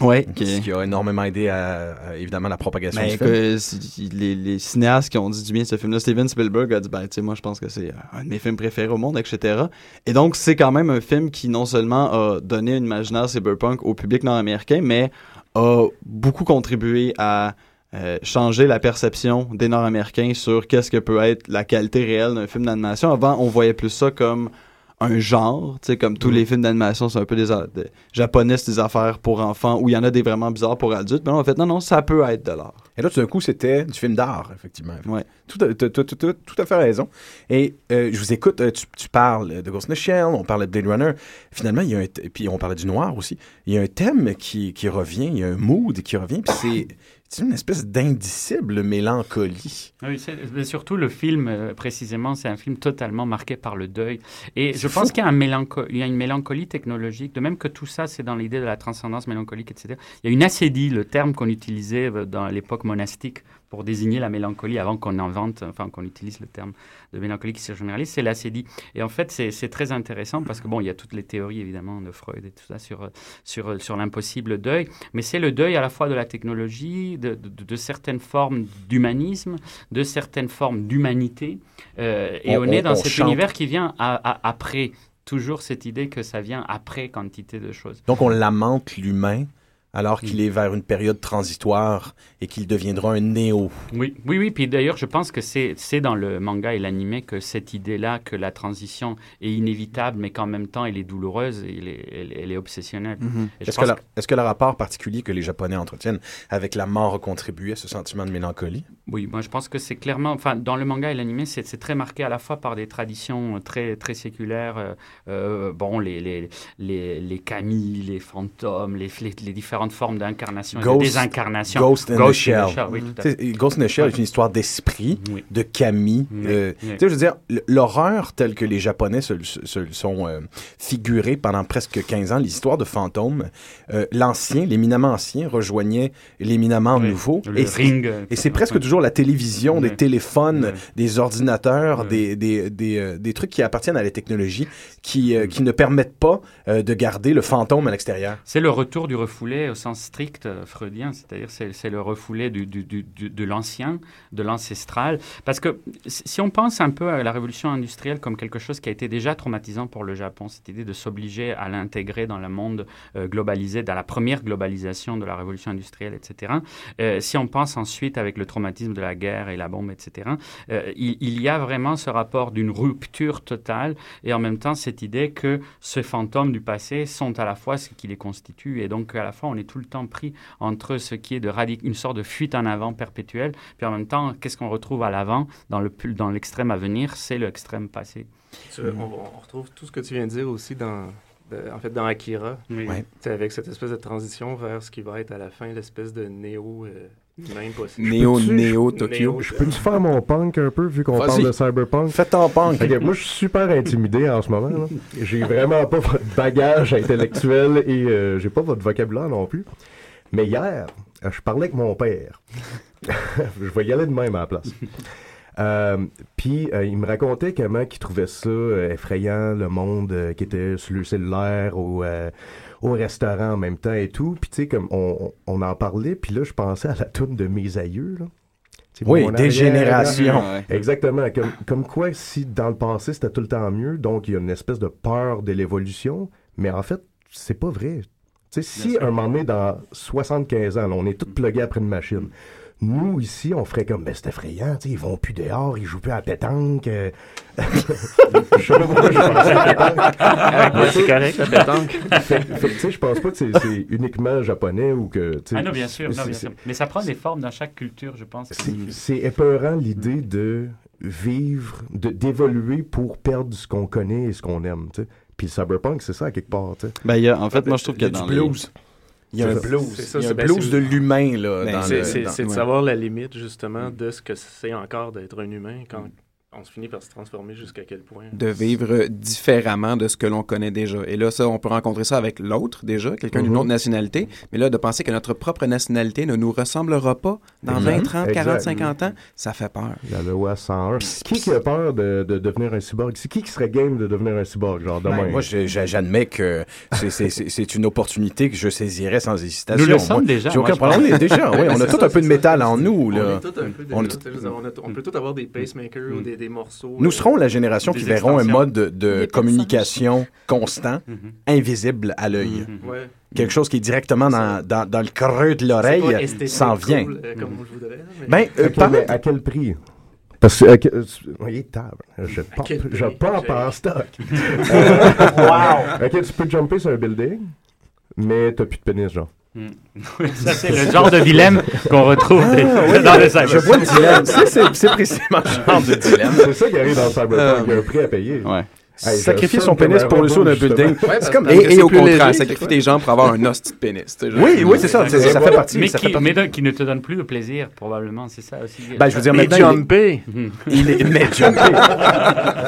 ouais, ce qui- a énormément aidé à, à, évidemment la propagation Ben, du film. que les, les cinéastes qui ont dit du bien de ce film-là, Steven Spielberg a dit, ben, tu sais, moi, je pense que c'est un de mes films préférés au monde, etc. Et donc, c'est quand même un film qui, non seulement a donné un imaginaire cyberpunk au public nord-américain, mais a beaucoup contribué à euh, changer la perception des Nord-Américains sur qu'est-ce que peut être la qualité réelle d'un film d'animation. Avant, on voyait plus ça comme un genre, tu sais, comme tous les films d'animation, c'est un peu des, a- de- japonais, c'est des affaires pour enfants, où il y en a des vraiment bizarres pour adultes. Mais là, a fait, non, non, ça peut être de l'art. Et là, tout d'un coup, c'était du film d'art, effectivement. Ouais. Tout à, tout, tout, tout, tout- tout à fait raison. Et euh, je vous écoute, euh, tu, tu parles de Ghost in the Shell, on parle de Blade Runner. Finalement, il y a un... Puis on parlait du noir aussi. Il y a un thème qui, qui revient, il y a un mood qui revient. Puis c'est, c'est une espèce d'indicible mélancolie. Oui, mais surtout le film, euh, précisément, c'est un film totalement marqué par le deuil. Et je pense qu'il y, a y une mélancolie technologique, de même que tout ça, c'est dans l'idée de la transcendance mélancolique, etc. Il y a une acédie, le terme qu'on utilisait euh, dans l'époque monastique pour désigner la mélancolie avant qu'on invente, enfin qu'on utilise le terme de mélancolie qui se généralise, c'est l'acédie. Et en fait, c'est très intéressant parce que, bon, il y a toutes les théories, évidemment, de Freud et tout ça sur, sur, sur l'impossible deuil, mais c'est le deuil à la fois de la technologie, de, de- de certaines formes d'humanisme, de certaines formes d'humanité. euh, et On- on, est dans on cet chante. univers qui vient à- à- après. Toujours cette idée que ça vient après quantité de choses. Donc on lamente l'humain alors qu'il est vers une période transitoire et qu'il deviendra un néo. Oui, oui, oui. Puis d'ailleurs, je pense que c'est dans le manga et l'animé que cette idée-là, que la transition est inévitable, mais qu'en même temps, elle est douloureuse et elle est, elle, elle est obsessionnelle. Je Est-ce que, la- que le rapport particulier que les Japonais entretiennent avec la mort a contribué à ce sentiment de mélancolie? Oui, moi je pense que c'est clairement, enfin dans le manga et l'animé, c'est très marqué à la fois par des traditions très très séculaires, euh, euh, bon les les les les kami, les fantômes, les les, les différentes formes d'incarnation, de Ghost- désincarnation. Ghost in the Shell. fait. sais, Ghost in the Shell Ouais. est une histoire d'esprit, Oui. de Camille. Oui, euh, je veux dire, l'horreur telle que les Japonais se, sont euh, figurés pendant presque 15 ans, l'histoire de fantômes, euh, l'ancien, l'éminemment ancien rejoignait l'éminemment nouveau. Le et c'est- presque toujours la télévision, des téléphones, des ordinateurs, des, des, des, euh, des trucs qui appartiennent à la technologie, qui, euh, qui ne permettent pas de garder le fantôme à l'extérieur. C'est le retour du refoulé sens strict euh, freudien, c'est-à-dire c'est, le refoulé de l'ancien, de l'ancestral. Parce que si on pense un peu à la révolution industrielle comme quelque chose qui a été déjà traumatisant pour le Japon, cette idée de s'obliger à l'intégrer dans le monde euh, globalisé, dans la première globalisation de la révolution industrielle, etc. Euh, si on pense ensuite avec le traumatisme de la guerre et la bombe, etc., il, il y a vraiment ce rapport d'une rupture totale et en même temps cette idée que ces fantômes du passé sont à la fois ce qui les constitue et donc à la fois on est tout le temps pris entre ce qui est de radic une sorte de fuite en avant perpétuelle puis en même temps qu'est-ce qu'on retrouve à l'avant dans le pul- dans l'extrême à venir c'est l'extrême passé. Tu- on, on retrouve tout ce que tu viens de dire aussi dans, de- en fait, dans Akira, Ouais. Sais, avec cette espèce de transition vers ce qui va être à la fin l'espèce de néo euh, humain possible. Néo, Tokyo? Je peux-tu faire mon punk un peu, vu qu'on parle de cyberpunk? Faites en punk. Moi, je suis super intimidé en ce moment. là. J'ai vraiment pas votre bagage intellectuel et euh, j'ai pas votre vocabulaire non plus. Mais hier, euh, je parlais avec mon père. je vais y aller de même à la place. Euh, Puis euh, il me racontait comment il trouvait ça effrayant, le monde euh, qui était sur le cellulaire ou euh, au restaurant en même temps et tout. Puis tu sais, comme on, on en parlait, puis là, je pensais à la toune de mes aïeux. Là. Tu sais, Oui, arrière- Exactement. Comme, comme quoi, si dans le passé, c'était tout le temps mieux, donc il y a une espèce de peur de l'évolution, mais en fait, c'est pas vrai. Tu sais, si un moment donné, dans 75 ans, là, on est tous plugués après une machine, nous, ici, on ferait comme, ben, c'est effrayant, tu sais, ils vont plus dehors, ils jouent plus à la pétanque. euh. je sais pas pourquoi je pensais à la pétanque. Ouais, c'est correct, la pétanque. Fait- fait que, tu sais, je pense pas que c'est c'est uniquement japonais ou que, ah non bien sûr, non, bien sûr. mais ça prend des formes dans chaque culture je pense c'est- C'est épeurant l'idée de vivre, de d'évoluer pour perdre ce qu'on connaît et ce qu'on aime. tu sais. Puis le cyberpunk, c'est ça, à quelque part. tu sais. Ben, il y a- en fait, moi, je trouve Il que y a dans du les- blues. Il y a un blues. C'est ça, Il y a un ben, blues de l'humain, là. Ben, dans C'est le- de ouais. savoir la limite, justement, de ce que c'est encore d'être un humain quand on se finit par se transformer jusqu'à quel point? de vivre différemment de ce que l'on connaît déjà. Et là, ça, on peut rencontrer ça avec l'autre déjà, quelqu'un d'une Mhm. autre nationalité. Mais là, de penser que notre propre nationalité ne nous ressemblera pas dans Exact. 20, 30, 40, Exact. 50 ans, ça fait peur. La loi 101. Qui qui a peur de, de devenir un cyborg? C'est qui qui serait game de devenir un cyborg, genre demain? Ben, moi, j'admets que c'est- c'est c'est- c'est une opportunité que je saisirais sans hésitation. nous le sommes Moi, déjà J'ai aucun problème. Déjà, oui, on a tout ça, un peu de métal ça. en nous. On est tous un peu On on on peut tous avoir des pacemakers ou des, des morceaux. Nous euh, serons la génération qui verront un mode de, communication constant, Mhm. invisible à l'œil. Mhm. Ouais. Quelque chose qui est directement dans, dans, dans le creux de l'oreille s'en vient. cool, euh, comme voudrais. mais- Ben, euh, mais à quel prix? Parce que, voyez, table. Je pars, quel je pas en stock. wow! Ok, tu peux jumper sur un building, mais t'as plus de pénis, genre. Ça c'est le genre de dilemme qu'on retrouve des- dans le cyber je vois le dilemme. C'est- précisément le genre de dilemme. C'est ça qui arrive dans Cyberpunk, il y a un prix à payer. Ouais. Hey, sacrifier son pénis pour le saut d'un building. Ouais, c'est comme et, et au contraire, léger, sacrifier tes jambes pour avoir un hostie de pénis. Oui, oui, c'est ça. Ça fait partie. mais ça qui, fait partie. mais qui ne te donne plus de plaisir, probablement, c'est ça aussi. Ben, je veux dire, Mais maintenant, il est- jumper. Il est, mais jumper.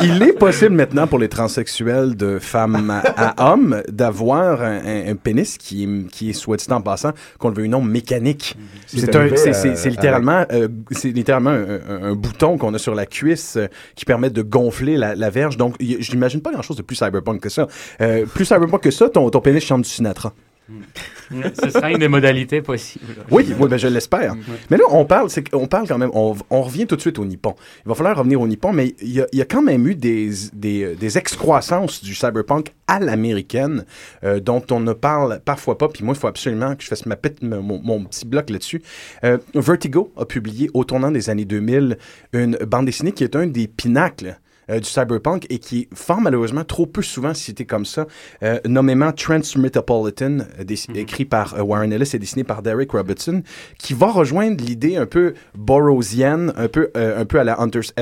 il est possible maintenant pour les transsexuels de femmes à, hommes d'avoir un, un- un pénis qui, est- qui est, soit dit en passant, qu'on le veut ou non, mécanique. C'est c'est- euh, c'est- littéralement, euh, c'est littéralement un, bouton qu'on a sur la cuisse euh, qui permet de gonfler la, la verge. Donc, je n'imagine pas grand-chose de plus cyberpunk que ça. Euh, plus cyberpunk que ça, ton, ton pénis chante du Sinatra. Ce sera une des modalités possibles. Oui, oui, ben je l'espère. Mais là, on parle, qu'on parle quand même, on, on revient tout de suite au Nippon. Il va falloir revenir au Nippon, mais il y a, il y a quand même eu des, des, des excroissances du cyberpunk à l'américaine, euh, dont on ne parle parfois pas, puis moi, il faut absolument que je fasse ma mon, mon petit bloc là-dessus. Euh, Vertigo a publié au tournant des années 2000 une bande dessinée qui est un des pinacles euh, du cyberpunk et qui est fort malheureusement trop peu souvent cité comme ça, euh, nommément Transmetropolitan, euh, dess- écrit par euh, Warren Ellis et dessiné par Derek Robertson, qui va rejoindre l'idée un peu borrowsienne, un peu, un peu à la Hunter's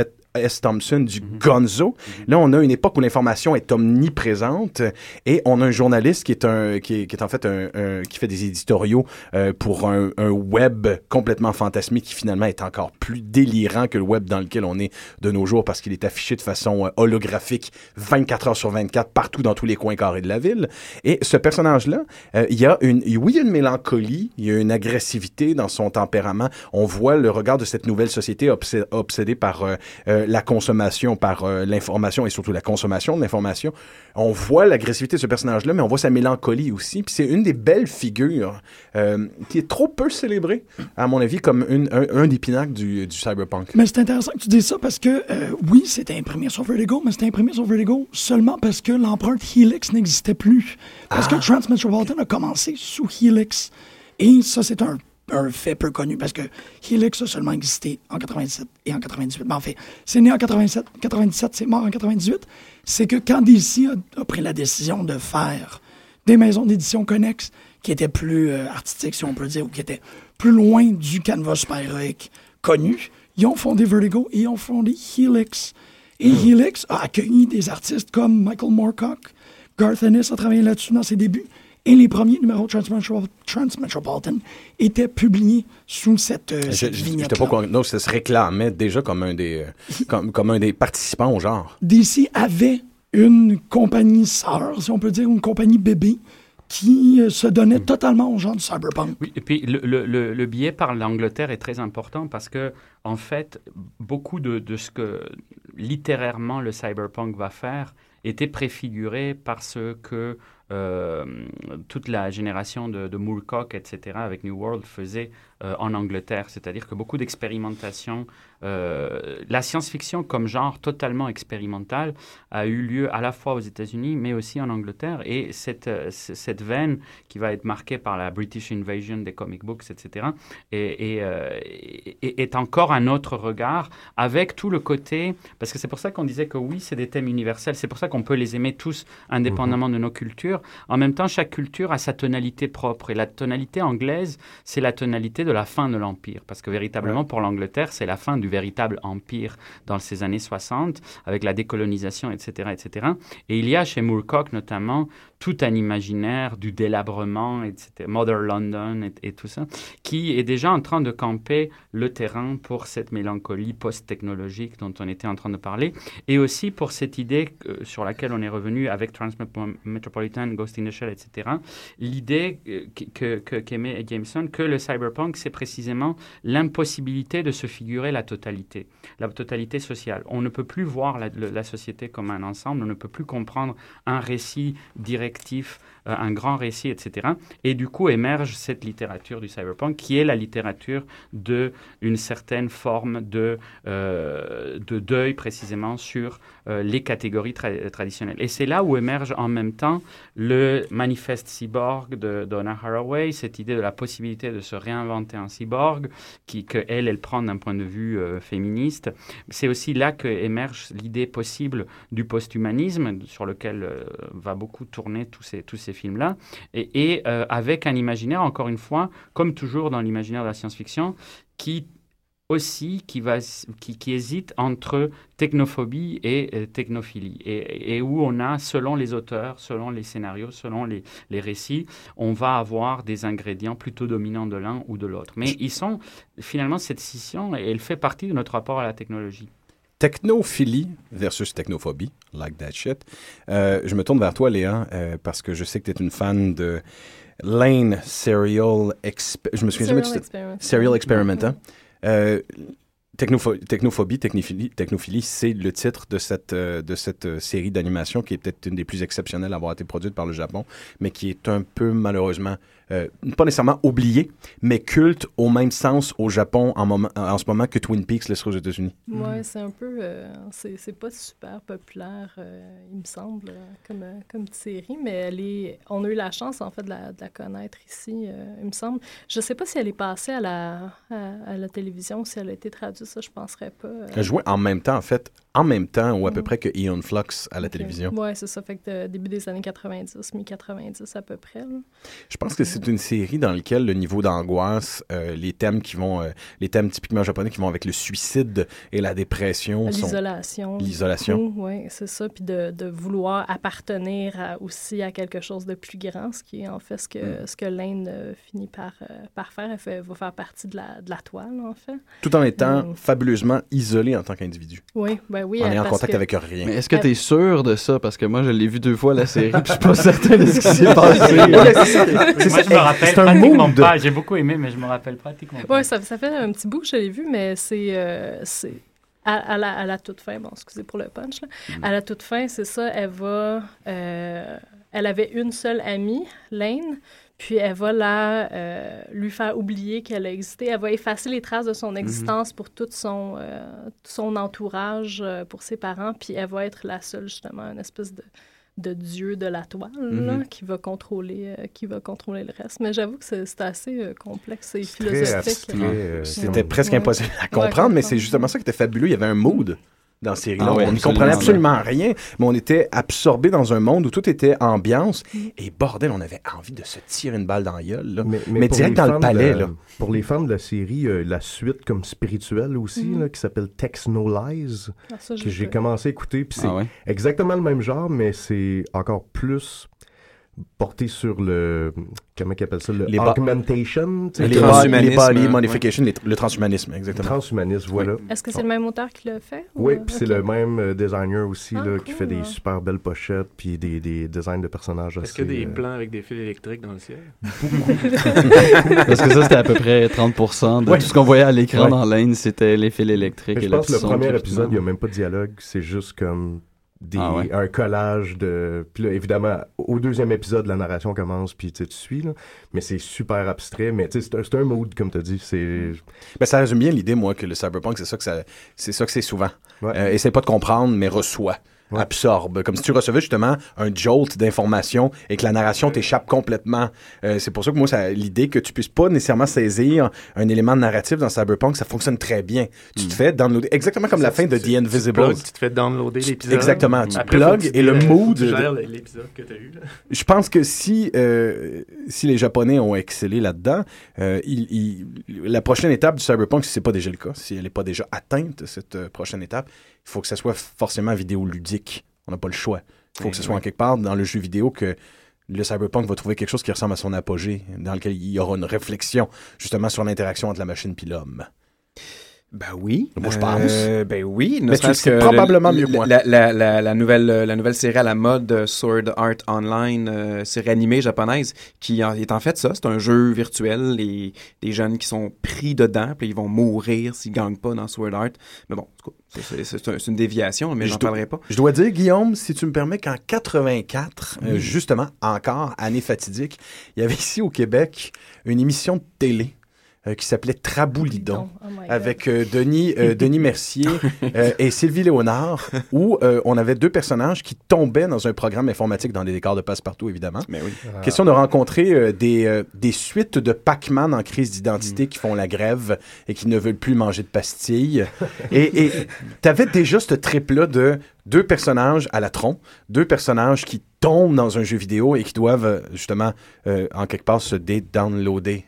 S. Thompson du Gonzo. Là, on a une époque où l'information est omniprésente et on a un journaliste qui est un qui est, qui est en fait un, un- qui fait des éditoriaux euh, pour un, un web complètement fantasmé qui finalement est encore plus délirant que le web dans lequel on est de nos jours parce qu'il est affiché de façon euh, holographique 24 heures sur 24 partout dans tous les coins carrés de la ville. Et ce personnage-là, euh, il y a une, oui, il y a une mélancolie, il y a une agressivité dans son tempérament. On voit le regard de cette nouvelle société obsé- obsédée par euh, la consommation, par euh, l'information et surtout la consommation de l'information. On voit l'agressivité de ce personnage-là, mais on voit sa mélancolie aussi. Puis c'est une des belles figures euh, qui est trop peu célébrée, à mon avis, comme une, un, un des pinacles du, du cyberpunk. Mais c'est intéressant que tu dises ça parce que, euh, oui, c'était imprimé sur Vertigo, mais c'était imprimé sur Vertigo seulement parce que l'empreinte Helix n'existait plus. Parce que Transmetropolitan a commencé sous Helix. Et ça, c'est un, un fait peu connu parce que Helix a seulement existé en 87 et en 98. Mais en fait, c'est né en 87, 97, c'est mort en 98. C'est que quand DC a, a pris la décision de faire des maisons d'édition connexes qui étaient plus euh, artistiques, si on peut dire, ou qui étaient plus loin du canevas super-héroïque connu, ils ont fondé Vertigo et ils ont fondé Helix. Et Helix a accueilli des artistes comme Michael Moorcock, Garth Ennis a travaillé là-dessus dans ses débuts, et les premiers numéros de Transmetro- Transmetropolitan étaient publiés sous cette, euh, Je, cette vignette pas con- non, ça se réclamait déjà comme un des, euh, comme, comme un des participants au genre. DC avait une compagnie sœur, si on peut dire, une compagnie bébé, qui euh, se donnait totalement au genre du cyberpunk. Oui, et puis le, le, le, le biais par l'Angleterre est très important parce que, en fait, beaucoup de, de ce que littérairement le cyberpunk va faire était préfiguré par ce que euh, toute la génération de, de Moorcock, etc., avec New World, faisait euh, en Angleterre. C'est-à-dire que beaucoup d'expérimentations, euh, la science-fiction comme genre totalement expérimental a eu lieu à la fois aux États-Unis, mais aussi en Angleterre. Et cette, euh, cette veine qui va être marquée par la British Invasion des comic books, etc., est encore un autre regard avec tout le côté, parce que c'est pour ça qu'on disait que oui, c'est des thèmes universels, c'est pour ça qu'on peut les aimer tous indépendamment de nos cultures. En même temps, chaque culture a sa tonalité propre. Et la tonalité anglaise, c'est la tonalité de la fin de l'Empire. Parce que véritablement, pour l'Angleterre, c'est la fin du véritable empire dans ces années 60, avec la décolonisation, etc., etc. Et il y a chez Moorcock notamment tout un imaginaire du délabrement, etc., Mother London et, et tout ça, qui est déjà en train de camper le terrain pour cette mélancolie post-technologique dont on était en train de parler, et aussi pour cette idée euh, sur laquelle on est revenu avec Transmetropolitan, Ghost in the Shell, etc., l'idée euh, que, que, qu'aimait Jameson, que le cyberpunk, c'est précisément l'impossibilité de se figurer la totalité, la totalité sociale. On ne peut plus voir la, société comme un ensemble, on ne peut plus comprendre un récit directif, un grand récit, etc. Et du coup émerge cette littérature du cyberpunk, qui est la littérature de une certaine forme de, euh, de deuil précisément sur euh, les catégories tra- traditionnelles. Et c'est là où émerge en même temps le manifeste cyborg de Donna Haraway, cette idée de la possibilité de se réinventer en cyborg, qui que elle, elle prend d'un point de vue euh, féministe. C'est aussi là que émerge l'idée possible du post-humanisme, sur lequel euh, va beaucoup tourner tous ces, tous ces films-là, et, et, euh, avec un imaginaire, encore une fois, comme toujours dans l'imaginaire de la science-fiction, qui aussi qui, va, qui, qui hésite entre technophobie et euh, technophilie, et, et, où on a, selon les auteurs, selon les scénarios, selon les, les, récits, on va avoir des ingrédients plutôt dominants de l'un ou de l'autre. Mais ils sont, finalement, cette scission, elle fait partie de notre rapport à la technologie. Technophilie versus technophobie, like that shit. Euh, je me tourne vers toi, Léa, euh, parce que je sais que tu es une fan de Lane Serial Exp Je me souviens Serial jamais Experiment. Serial Experiment. hein. Euh, technopho- technophobie, technophilie, technophilie c'est le titre de cette, de cette série d'animation qui est peut-être une des plus exceptionnelles à avoir été produite par le Japon, mais qui est un peu malheureusement, euh, pas nécessairement oubliée, mais culte au même sens au Japon en, moment, en ce moment que Twin Peaks l'est aux États-Unis. Ouais, c'est un peu. euh, c'est pas super populaire, euh, il me semble, comme, comme série, mais elle est. On a eu la chance, en fait, de la, de la connaître ici, euh, il me semble. Je sais pas si elle est passée à la, à, à la télévision, si elle a été traduite, ça, je penserais pas. euh. Elle jouait en même temps, en fait, en même temps ou à peu Mhm. près que Ion Flux à la télévision. Ouais, c'est ça. Fait que de- début des années 90, mi-90 à peu près. là. Je pense que c'est une série dans laquelle le niveau d'angoisse, euh, les thèmes qui vont, euh, les thèmes typiquement japonais qui vont avec le suicide et la dépression sont L'isolation. l'isolation. Oui, c'est ça. Puis de, de vouloir appartenir à- aussi à quelque chose de plus grand, ce qui est en fait ce que, Mm. ce que l'Inde euh, finit par, euh, par faire. Elle fait, va faire partie de la, de la toile, en fait. tout en étant Mm. fabuleusement isolé en tant qu'individu, Oui, ben oui. en elle- ayant parce contact que- avec rien. Mais est-ce que tu es sûr de ça? Parce que moi, je l'ai vu deux fois la série, puis je suis pas certain de ce qui s'est passé. Moi, je me rappelle c'est un pratiquement mood. pas. J'ai beaucoup aimé, mais je me rappelle pratiquement pas. Oui, ça, ça fait un petit bout que je l'ai vu, mais c'est. euh, c'est à, à la, à la toute fin, bon, excusez pour le punch, là. Mm. à la toute fin, c'est ça, elle va. euh, elle avait une seule amie, Lane, puis elle va la, euh, lui faire oublier qu'elle a existé. Elle va effacer les traces de son Mm-hmm. existence pour tout son, euh, tout son entourage, euh, pour ses parents, puis elle va être la seule, justement, une espèce de de dieu de la toile là, Mm-hmm. qui va contrôler euh, qui va contrôler le reste mais j'avoue que c'est assez euh, complexe et philosophique euh, C'était presque Ouais. impossible à comprendre. mais c'est justement ça qui était fabuleux. Il y avait un mood dans série-là. Ah ouais, on ne comprenait absolument rien, mais on était absorbé dans un monde où tout était ambiance. Mm. Et bordel, on avait envie de se tirer une balle dans la gueule. là. Mais, Mais direct dans le fans palais, de la- là. Pour les fans de la série, euh, la suite comme spirituelle aussi, là, qui s'appelle Text No Lies, Ah, ça, que j'ai commencé à écouter, puis c'est Ah ouais? exactement le même genre, mais c'est encore plus porté sur le... Comment ils appellent ça? Le Les augmentation, les, le body, transhumanisme, les body ouais. modification, les- le transhumanisme, exactement. transhumanisme, voilà. Est-ce que c'est le même auteur qui l'a fait? ou, Oui, euh, puis c'est le même euh, designer aussi, Ah, là, qui fait des super belles pochettes, puis des, des designs de personnages Est-ce qu'il y a des euh, plans avec des fils électriques dans le ciel? Parce que ça, c'était à peu près 30% de Ouais. tout ce qu'on voyait à l'écran Ouais. dans l'Inde, c'était les fils électriques Mais et je pense que le premier épisode, il n'y a même pas de dialogue, c'est juste comme des, Ah ouais. un collage de... Puis là, évidemment, au deuxième épisode, la narration commence, puis tu sais, tu suis, là. Mais c'est super abstrait, mais c'est un, un mood, comme tu as dit. C'est... Ben, ça résume bien l'idée, moi, que le cyberpunk, c'est ça que ça, c'est ça que c'est souvent. Ouais. Euh, essaie pas de comprendre, mais reçoit. Ouais. absorbe. Comme si tu recevais justement un jolt d'information et que la narration t'échappe complètement. Euh, c'est pour ça que moi, l'idée que tu puisses pas nécessairement saisir un élément narratif dans Cyberpunk, ça fonctionne très bien. Tu te fais downloader, exactement comme la fin de The Invisibles. Plug, tu te fais downloader l'épisode. Exactement. Tu plugs tu et le mood. Tu gères l'épisode que tu as eu. Là. Je pense que si, euh, si les Japonais ont excellé là-dedans, euh, il- il- la prochaine étape du cyberpunk, si c'est pas déjà le cas, si elle n'est pas déjà atteinte, cette euh, prochaine étape, il faut que ça soit forcément vidéoludique. On n'a pas le choix. Il faut que ce soit en quelque part dans le jeu vidéo que le cyberpunk va trouver quelque chose qui ressemble à son apogée, dans lequel il y aura une réflexion justement sur l'interaction entre la machine et l'homme. Ben oui. Moi, je Euh, ben oui. ne Mais tu serait-ce le sais que probablement le- mieux que moi. La, la, la, la nouvelle, euh, la nouvelle série à la mode euh, Sword Art Online, euh, série animée japonaise, qui en- est en fait ça. C'est un jeu virtuel des jeunes qui sont pris dedans, puis ils vont mourir s'ils gagnent pas dans Sword Art. Mais bon, c'est- c'est un- c'est une déviation, mais Je j'en dois- parlerai pas. Je dois dire, Guillaume, si tu me permets, qu'en 84, euh, Oui. justement, encore, année fatidique, il y avait ici au Québec une émission de télé euh, qui s'appelait Traboulidon. Oh. Avec euh, Denis, euh, Denis Mercier euh, et Sylvie Léonard, où euh, on avait deux personnages qui tombaient dans un programme informatique dans des décors de passe-partout, évidemment. Mais oui. Question de rencontrer euh, des, euh, des suites de Pac-Man en crise d'identité qui font la grève et qui ne veulent plus manger de pastilles. et tu avais déjà ce trip-là de deux personnages à la tronc, deux personnages qui tombent dans un jeu vidéo et qui doivent justement, euh, en quelque part, se dé-downloader.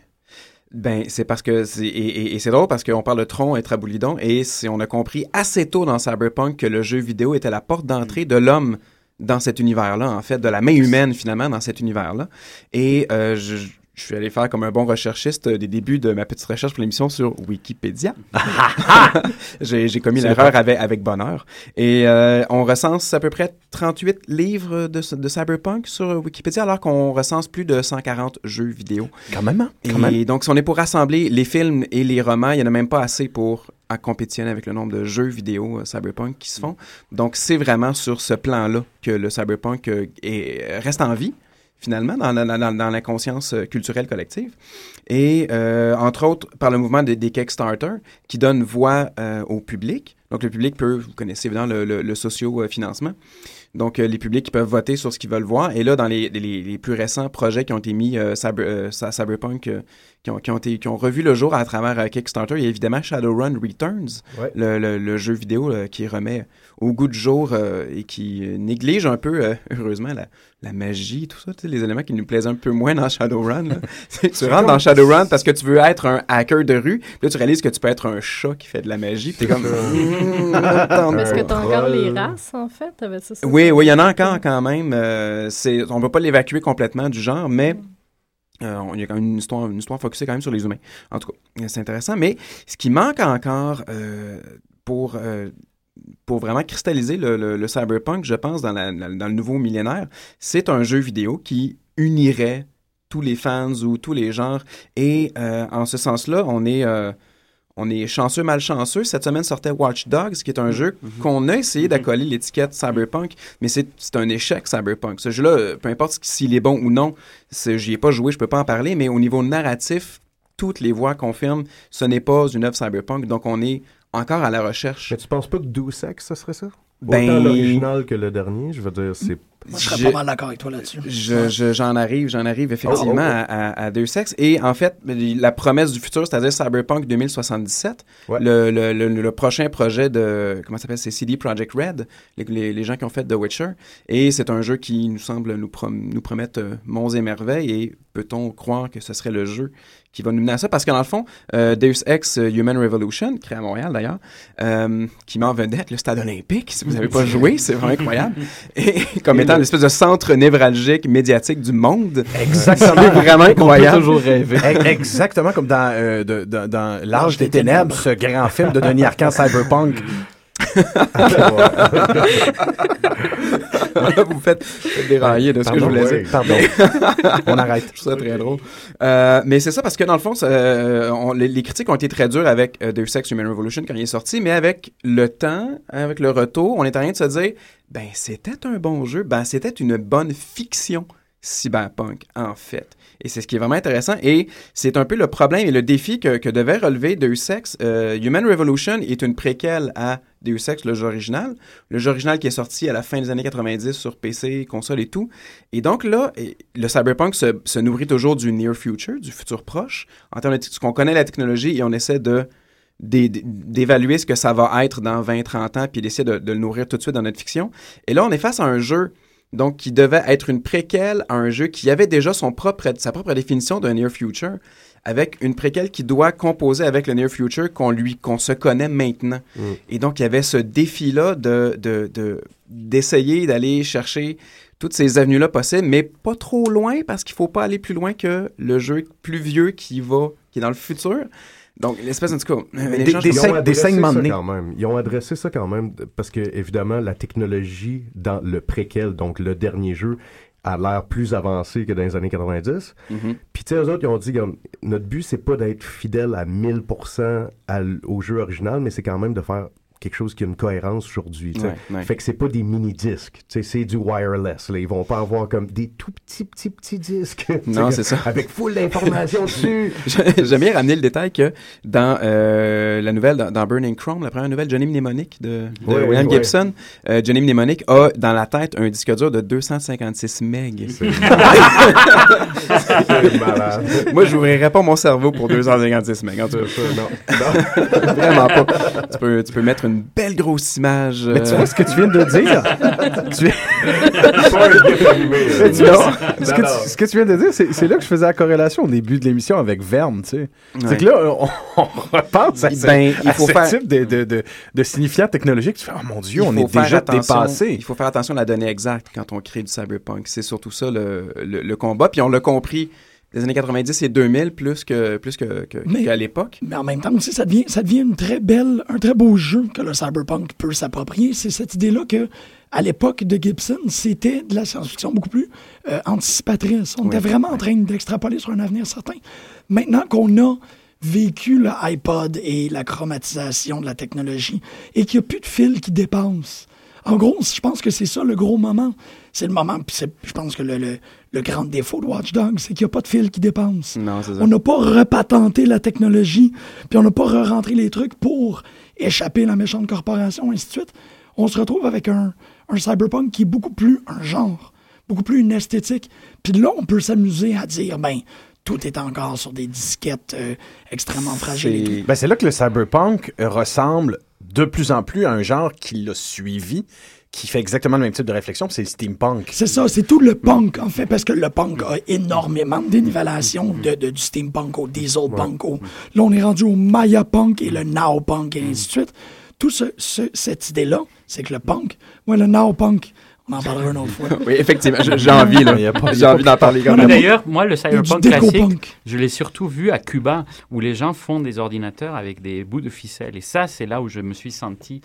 Ben, c'est parce que c'est et, et- et c'est drôle parce qu'on parle de Tron et Traboulidon et c'est on a compris assez tôt dans Cyberpunk que le jeu vidéo était la porte d'entrée de l'homme dans cet univers-là, en fait, de la main humaine finalement dans cet univers-là. Et euh, je, je suis allé faire comme un bon recherchiste des débuts de ma petite recherche pour l'émission sur Wikipédia. j'ai commis l'erreur avec, avec bonheur. Et euh, on recense à peu près 38 livres de, de Cyberpunk sur Wikipédia alors qu'on recense plus de 140 jeux vidéo. Quand même, hein? Et Quand même. donc, si on est pour rassembler les films et les romans, il n'y en a même pas assez pour à compétitionner avec le nombre de jeux vidéo euh, cyberpunk qui se font. Donc, c'est vraiment sur ce plan-là que le cyberpunk euh, est- reste en vie, finalement, dans dans, dans la conscience euh, culturelle collective. Et, euh, entre autres, par le mouvement des, des Kickstarter, qui donne voix euh, au public. Donc, le public peut, vous connaissez évidemment le, le, le socio-financement. Donc, euh, les publics qui peuvent voter sur ce qu'ils veulent voir. Et là, dans les, les, les plus récents projets qui ont été mis, euh, cyber, euh, ça- Cyberpunk, euh, qui, ont, qui, ont été, qui ont revu le jour à travers euh, Kickstarter, il y a évidemment Shadowrun Returns, Ouais. le, le, le jeu vidéo qui remet au goût du jour euh, et qui néglige un peu, euh, heureusement, la, la magie, tout ça, tu sais, les éléments qui nous plaisent un peu moins dans Shadowrun. que tu rentres dans Shadowrun parce que tu veux être un hacker de rue, puis là, tu réalises que tu peux être un chat qui fait de la magie, puis t'es comme... Est-ce que tu as encore les races, en fait? Ça? Oui, oui, il y en a encore quand même. Euh, on ne peut pas l'évacuer complètement du genre, mais euh, il y a quand même une histoire, une histoire focusée quand même sur les humains. En tout cas, c'est intéressant. Mais ce qui manque encore euh, pour, euh, pour vraiment cristalliser le, cyberpunk, je pense, dans, le nouveau millénaire, c'est un jeu vidéo qui unirait tous les fans ou tous les genres. Et en ce sens-là, on est... on est chanceux, malchanceux. Cette semaine sortait Watch Dogs, qui est un jeu qu'on a essayé d'accoler l'étiquette Cyberpunk, mais c'est c'est un échec Cyberpunk. Ce jeu-là, euh, peu importe s'il est bon ou non, j'y ai pas joué, je peux pas en parler, mais au niveau narratif, toutes les voix confirment ce n'est pas une œuvre Cyberpunk, donc on est encore à la recherche. Mais tu penses pas que Deus Ex, ce serait ça? Ben- Autant l'original que le dernier, je veux dire, c'est... Moi, je serais pas mal d'accord avec toi là-dessus. Je- je- J'en arrive, j'en arrive effectivement Oh, oh, oh. à, Deus Ex. Et en fait, la promesse du futur, c'est-à-dire Cyberpunk 2077, Ouais. le, le, le, le prochain projet de, comment ça s'appelle, c'est CD Projekt Red, les, les, les gens qui ont fait The Witcher. Et c'est un jeu qui nous semble nous, prom- nous promettre euh, monts et merveilles. Et peut-on croire que ce serait le jeu qui va nous mener à ça? Parce que dans le fond, euh, Deus Ex euh, Human Revolution, créé à Montréal d'ailleurs, euh, qui met en vedette le stade olympique. Si vous n'avez pas joué, c'est vraiment incroyable. Et comme étant l'espèce de centre névralgique médiatique du monde. Exactement. C'est vraiment incroyable. toujours rêver. E- Exactement comme dans, euh, de- dans, dans L'Arche des Ténèbres, ce grand film de Denis Arcand Cyberpunk. Vous faites, faites dérailler de ce que je voulais dire. Pardon. On arrête. Je trouve ça très drôle. Euh, mais c'est ça parce que dans le fond, ça, euh, on- les, les critiques ont été très dures avec euh, Deus Ex Human Revolution quand il est sorti, mais avec le temps, avec le retour, on est en train de se dire, ben c'était un bon jeu, ben c'était une bonne fiction cyberpunk en fait. Et c'est ce qui est vraiment intéressant. Et c'est un peu le problème et le défi que, que devait relever Deus Ex. Euh, Human Revolution est une préquelle à Deus Ex, le jeu original. Le jeu original qui est sorti à la fin des années 90 sur PC, console et tout. Et donc là, le cyberpunk se, nourrit toujours du near future, du futur proche. En termes de ce qu'on connaît la technologie et on essaie de d'é- d'évaluer ce que ça va être dans 20-30 ans puis d'essayer de, de le nourrir tout de suite dans notre fiction. Et là, on est face à un jeu donc qui devait être une préquelle à un jeu qui avait déjà son propre, sa propre définition d'un near future, avec une préquelle qui doit composer avec le near future qu'on lui qu'on se connaît maintenant. Mm. Et donc il y avait ce défi-là de de- de- d'essayer d'aller chercher toutes ces avenues-là possibles, mais pas trop loin parce qu'il faut pas aller plus loin que le jeu plus vieux qui va qui est dans le futur. Donc l'espèce en tout cas, Des- des saign- adressé saignements de nez. quand même. Ils ont adressé ça quand même parce que évidemment la technologie dans le préquel, donc le dernier jeu, a l'air plus avancé que dans les années 90. Mhm. Puis tu sais, eux autres, ils ont dit, notre but, c'est pas d'être fidèle à 1000% à l- au jeu original, mais c'est quand même de faire quelque chose qui a une cohérence aujourd'hui. Ouais, ouais. Fait que c'est pas des mini-disques, c'est du wireless. Là. Ils vont pas avoir comme des tout petits, petits, petits disques. Non, c'est ça. Avec full d'informations dessus. J'aime bien ramener le détail que dans euh, la nouvelle, dans, dans Burning Chrome, la première nouvelle, Johnny Mnemonic de, de Ouais, William. Gibson, euh, Johnny Mnemonic a dans la tête un disque dur de 256 MB. Moi, je n'ouvrirais pas mon cerveau pour 256 MB. En tout cas, Ça, non. Non. vraiment pas. Tu peux, tu peux mettre une belle grosse image. Mais tu euh, vois ce que tu viens de dire? Tu- vois, ce, que tu, ce que tu viens de dire, c'est là que je faisais la corrélation au début de l'émission avec Verne, tu sais. ouais. C'est que là, on, on repense à, ce, Ben, à ce faire- type de, de, de, de signifiant technologique. Tu fais, oh mon Dieu, Il on faut est faire déjà attention- dépassé. Il faut faire attention à la donnée exacte quand on crée du cyberpunk. C'est surtout ça le, le, le combat. Puis on l'a compris des années 90 et 2000 plus que plus que, que- Mais- qu'à l'époque. Mais en même temps aussi, ça devient, ça devient une très belle, un très beau jeu que le cyberpunk peut s'approprier. C'est cette idée-là que, à l'époque de Gibson, c'était de la science-fiction beaucoup plus euh, anticipatrice. On Oui. était vraiment en train d'extrapoler sur un avenir certain. Maintenant qu'on a vécu le iPod et la chromatisation de la technologie et qu'il n'y a plus de fil qui dépasse. En gros, je pense que c'est ça le gros moment. C'est le moment, puis je pense que le, le- le grand défaut de Watch Dogs, c'est qu'il n'y a pas de fil qui. Non, ça. On n'a pas repatenté la technologie, puis on n'a pas re-rentré les trucs pour échapper à la méchante corporation, ainsi de suite. On se retrouve avec un, un cyberpunk qui est beaucoup plus un genre, beaucoup plus une esthétique. Puis là, on peut s'amuser à dire, ben, tout est encore sur des disquettes euh, extrêmement fragiles. Ben, c'est là que le cyberpunk ressemble de plus en plus à un genre qui l'a suivi, qui fait exactement le même type de réflexion, c'est le steampunk. C'est ça, c'est tout le punk, en fait, parce que le punk a énormément de dénivellation de, de- du steampunk au dieselpunk. au- Là, on est rendu au Maya punk et le now punk et ainsi de suite. Tout ce, ce- cette idée-là, c'est que le punk, moi, le now punk, on en parlera une autre fois. Oui, effectivement, j'ai envie là. Il y a pas- il y J'ai envie d'en parler quand même. D'ailleurs, moi, le cyberpunk classique, je l'ai surtout vu à Cuba, où les gens font des ordinateurs avec des bouts de ficelle. Et ça, c'est là où je me suis senti.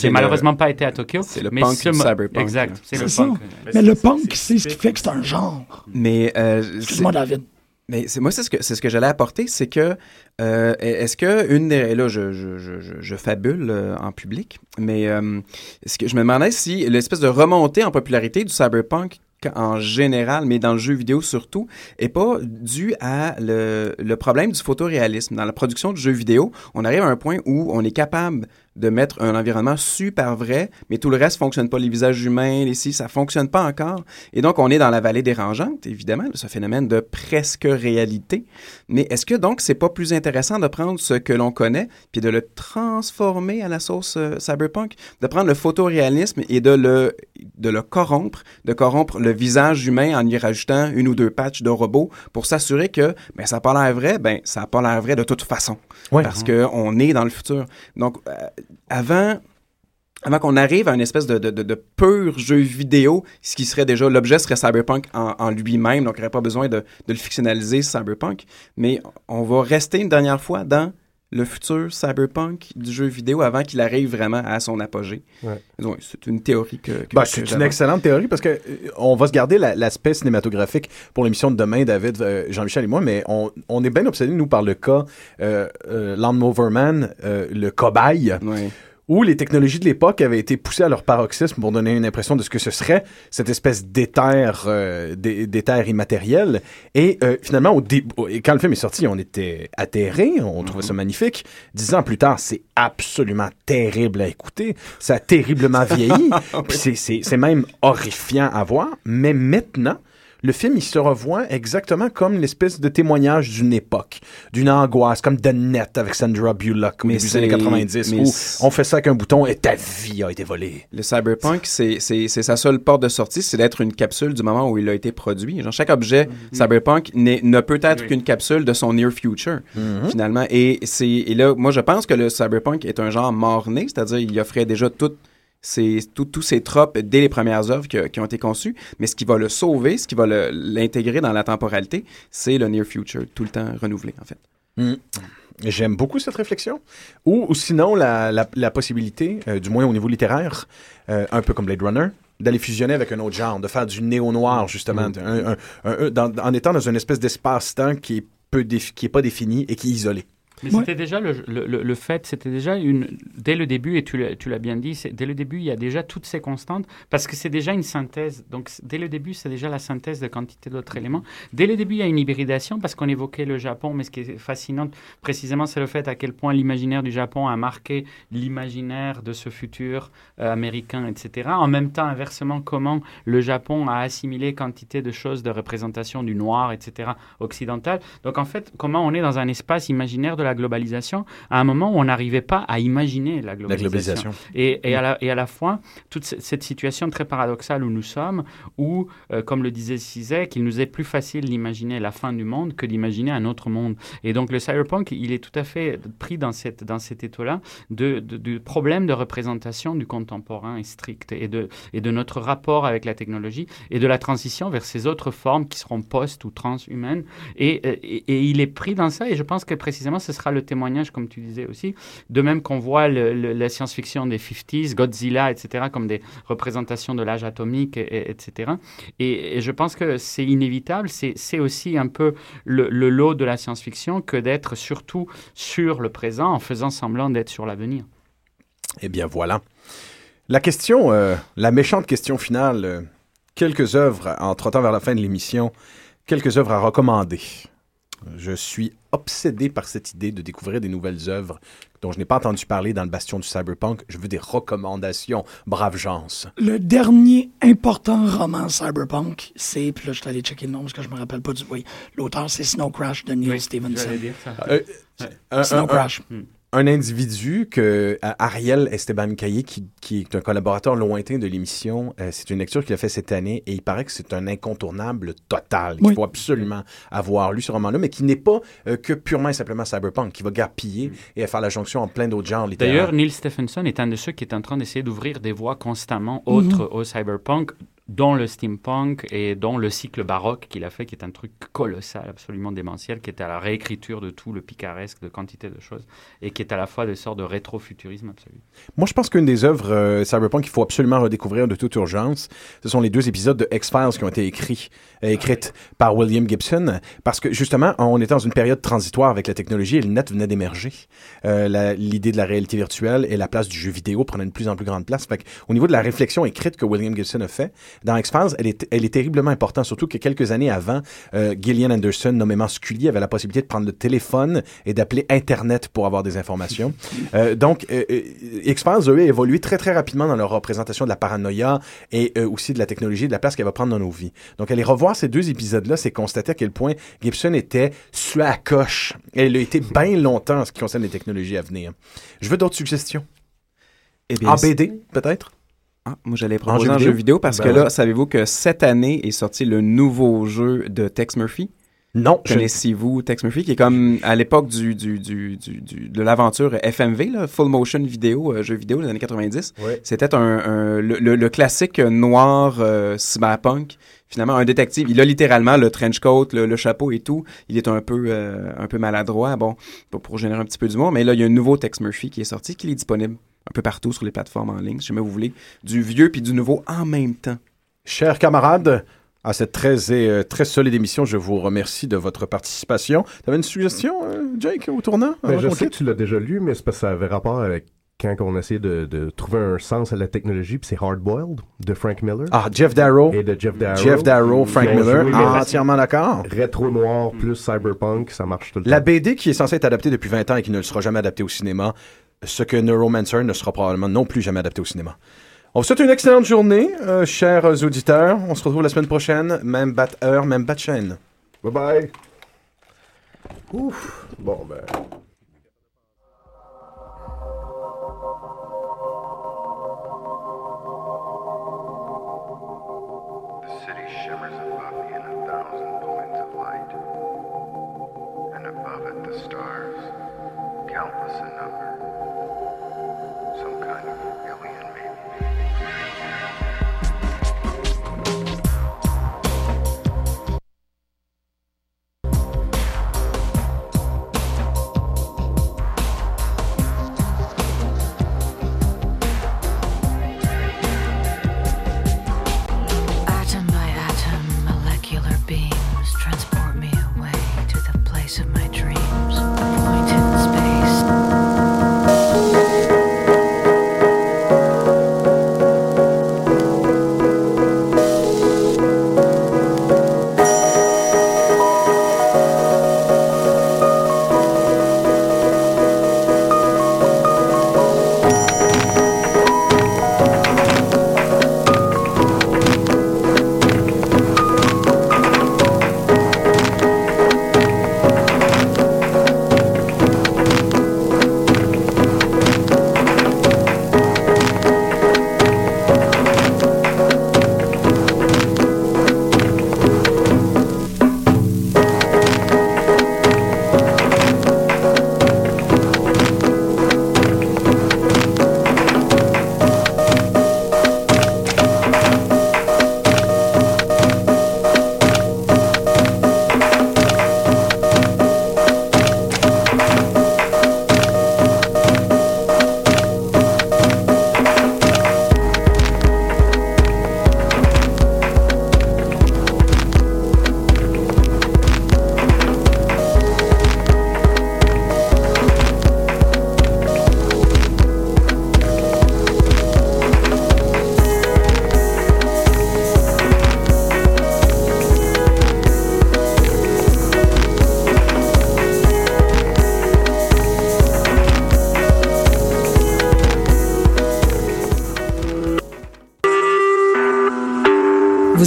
J'ai le- malheureusement pas été à Tokyo. c'est le mais punk ce cyberpunk. Exact, c'est le C'est ça. punk. Mais le punk, c'est ce qui fait que c'est un genre. Mais euh, Excuse-moi, David. Mais moi c'est ce que c'est ce que j'allais apporter, c'est que euh, est-ce que une des là je je je je, fabule euh, en public, mais euh, ce que je me demandais si l'espèce de remontée en popularité du cyberpunk en général, mais dans le jeu vidéo surtout, est pas due à le, le problème du photoréalisme. Dans la production de jeux vidéo, on arrive à un point où on est capable de mettre un environnement super vrai, mais tout le reste fonctionne pas. Les visages humains, les si, ça fonctionne pas encore. Et donc, on est dans la vallée dérangeante, évidemment, de ce phénomène de presque réalité. Mais est-ce que donc, c'est pas plus intéressant de prendre ce que l'on connaît, puis de le transformer à la sauce euh, cyberpunk, de prendre le photoréalisme et de le, de le corrompre, de corrompre le visage humain en y rajoutant une ou deux patchs de robots pour s'assurer que, ben, ça n'a pas l'air vrai, ben, ça n'a pas l'air vrai de toute façon. Ouais. Parce qu'on est dans le futur. Donc, euh, avant, avant qu'on arrive à une espèce de, de, pur jeu vidéo, ce qui serait déjà, l'objet serait Cyberpunk en, en lui-même, donc il n'y aurait pas besoin de, de le fictionnaliser, Cyberpunk, mais on va rester une dernière fois dans le futur Cyberpunk du jeu vidéo avant qu'il arrive vraiment à son apogée. Ouais. Donc, C'est une théorie que, que, Ben, que c'est une excellente théorie parce que euh, on va se garder la- l'aspect cinématographique pour l'émission de demain, David, euh, Jean-Michel et moi, mais on, on est bien obsédés, nous, par le cas euh, euh, euh, le cobaye, Ouais. Où les technologies de l'époque avaient été poussées à leur paroxysme pour donner une impression de ce que ce serait, cette espèce d'éther euh, d'é- d'éther immatériel. Et euh, finalement, au dé- quand le film est sorti, on était atterrés, on trouvait ça magnifique. Dix ans plus tard, c'est absolument terrible à écouter, ça a terriblement vieilli, c'est même horrifiant à voir. Mais maintenant, le film, il se revoit exactement comme l'espèce de témoignage d'une époque, d'une angoisse, comme The Net avec Sandra Bullock au Mais début des années c'est- 90, mais où on fait ça avec un bouton et ta vie a été volée. Le cyberpunk, c'est sa seule porte de sortie, c'est d'être une capsule du moment où il a été produit. Genre, chaque objet cyberpunk n'est- ne peut être Oui. qu'une capsule de son near future, finalement. Et, c'est et là, moi, je pense que le cyberpunk est un genre mort-né, c'est-à-dire il offrait déjà toutes ces- tout- tous ces tropes dès les premières œuvres que- qui ont été conçues, mais ce qui va le sauver, ce qui va l'intégrer dans la temporalité, c'est le near future, tout le temps renouvelé, en fait. J'aime beaucoup cette réflexion. Ou, ou sinon, la, la, la possibilité, euh, du moins au niveau littéraire, euh, un peu comme Blade Runner, d'aller fusionner avec un autre genre, de faire du néo-noir, justement, un- un- un- un- dans- en étant dans une espèce d'espace-temps qui est peu qui est pas défini et qui est isolé. Mais Ouais. c'était déjà le, le, le- fait, c'était déjà une. Dès le début, et tu l'as bien dit, dès le début, il y a déjà toutes ces constantes, parce que c'est déjà une synthèse. Donc, dès le début, c'est déjà la synthèse de quantité d'autres éléments. Dès le début, il y a une hybridation, parce qu'on évoquait le Japon, mais ce qui est fascinant, précisément, c'est le fait à quel point l'imaginaire du Japon a marqué l'imaginaire de ce futur euh, américain, etc. En même temps, inversement, comment le Japon a assimilé quantité de choses de représentation du noir, etc., occidental. Donc, en fait, comment on est dans un espace imaginaire de la la globalisation à un moment où on n'arrivait pas à imaginer la globalisation. globalisation. Et, et, à la, et à la fois, toute cette situation très paradoxale où nous sommes, où, euh, comme le disait Cizek, il nous est plus facile d'imaginer la fin du monde que d'imaginer un autre monde. Et donc le cyberpunk, il est tout à fait pris dans, cette, dans cet étau-là de, de, du problème de représentation du contemporain et strict et de, et de notre rapport avec la technologie et de la transition vers ces autres formes qui seront post ou transhumaines. Et, et, et il est pris dans ça et je pense que précisément ce sera le témoignage, comme tu disais aussi, de même qu'on voit la science-fiction des 50s, Godzilla, etc., comme des représentations de l'âge atomique, et, etc. Et, je pense que c'est inévitable, c'est aussi un peu le, le lot de la science-fiction que d'être surtout sur le présent en faisant semblant d'être sur l'avenir. Eh bien voilà. La question, euh, la méchante question finale, euh, quelques œuvres, en trottant vers la fin de l'émission, quelques œuvres à recommander. Je suis obsédé par cette idée de découvrir des nouvelles œuvres dont je n'ai pas entendu parler dans le bastion du cyberpunk. Je veux des recommandations, brave gens. Le dernier important roman cyberpunk, c'est, puis là je suis allé checker le nom parce que je me rappelle pas du... Oui, l'auteur c'est Snow Crash de Neil oui, Stevenson. Dire ça. Euh, Snow un, Crash. Un, un individu que euh, Ariel Esteban Caillé, qui, qui, est un collaborateur lointain de l'émission, euh, c'est une lecture qu'il a fait cette année et il paraît que c'est un incontournable total. Il Oui. faut absolument avoir lu ce roman-là, mais qui n'est pas euh, que purement et simplement cyberpunk, qui va garpiller et faire la jonction en plein d'autres genres littéraires. D'ailleurs, Neil Stephenson est un de ceux qui est en train d'essayer d'ouvrir des voies constamment autres Mhm. au cyberpunk dont le steampunk et dont le cycle baroque qu'il a fait, qui est un truc colossal, absolument démentiel, qui est à la réécriture de tout le picaresque, de quantité de choses, et qui est à la fois des sortes de rétrofuturisme absolu. Moi, je pense qu'une des œuvres euh, cyberpunk qu'il faut absolument redécouvrir de toute urgence, ce sont les deux épisodes de X-Files qui ont été écrits, euh, écrites par William Gibson, parce que justement, on était dans une période transitoire avec la technologie et le net venait d'émerger. Euh, L'idée de la réalité virtuelle et la place du jeu vidéo prenait une plus en plus grande place. Fait au niveau de la réflexion écrite que William Gibson a fait, dans X-Files, elle est, elle est terriblement importante, surtout que quelques années avant, euh, Gillian Anderson, nommément Scully, avait la possibilité de prendre le téléphone et d'appeler Internet pour avoir des informations. Euh, donc, euh, euh, X-Files, eux, a évolué très, très rapidement dans leur représentation de la paranoïa et aussi de la technologie, de la place qu'elle va prendre dans nos vies. Donc, aller revoir ces deux épisodes-là, c'est constater à quel point Gibson était sué à coche. Et il a été bien longtemps en ce qui concerne les technologies à venir. Je veux d'autres suggestions? Eh bien, En BD, peut-être? Ah, moi, j'allais proposer un jeu vidéo? parce Ben que ouais. là, savez-vous que cette année est sorti le nouveau jeu de Tex Murphy? Non, je... Connaissez-vous Tex Murphy, qui est comme à l'époque du, du, du, du, du- de l'aventure FMV, là, Full Motion Vidéo, euh, jeu vidéo des années 90. Ouais. C'était un, un- le, le- le classique noir euh, cyberpunk. Finalement, un détective. Il a littéralement le trench coat, le, le chapeau et tout. Il est un peu, euh, un peu maladroit, bon, pour, pour générer un petit peu d'humour. Mais là, il y a un nouveau Tex Murphy qui est sorti, qui est disponible un peu partout sur les plateformes en ligne, si jamais vous voulez, du vieux puis du nouveau en même temps. Chers camarades, à cette très, euh, très solide émission, je vous remercie de votre participation. Tu avais une suggestion, euh, Jake, au tournant? Ben, je sais que tu l'as déjà lu, mais c'est parce que ça avait rapport avec quand on essayait de, de trouver un sens à la technologie, puis c'est Hard Boiled de Frank Miller Ah, Jeff Darrow. et de Jeff Darrow. Jeff Darrow, Frank Miller, ah, entièrement d'accord. Rétro noir plus cyberpunk, ça marche tout le La temps. BD qui est censée être adaptée depuis 20 ans et qui ne le sera jamais adaptée au cinéma, ce que Neuromancer ne sera probablement non plus jamais adapté au cinéma. On vous souhaite une excellente journée, euh, chers auditeurs. On se retrouve la semaine prochaine, même bat heure, même bat chaîne. Bye bye. Ouf. Bon, ben.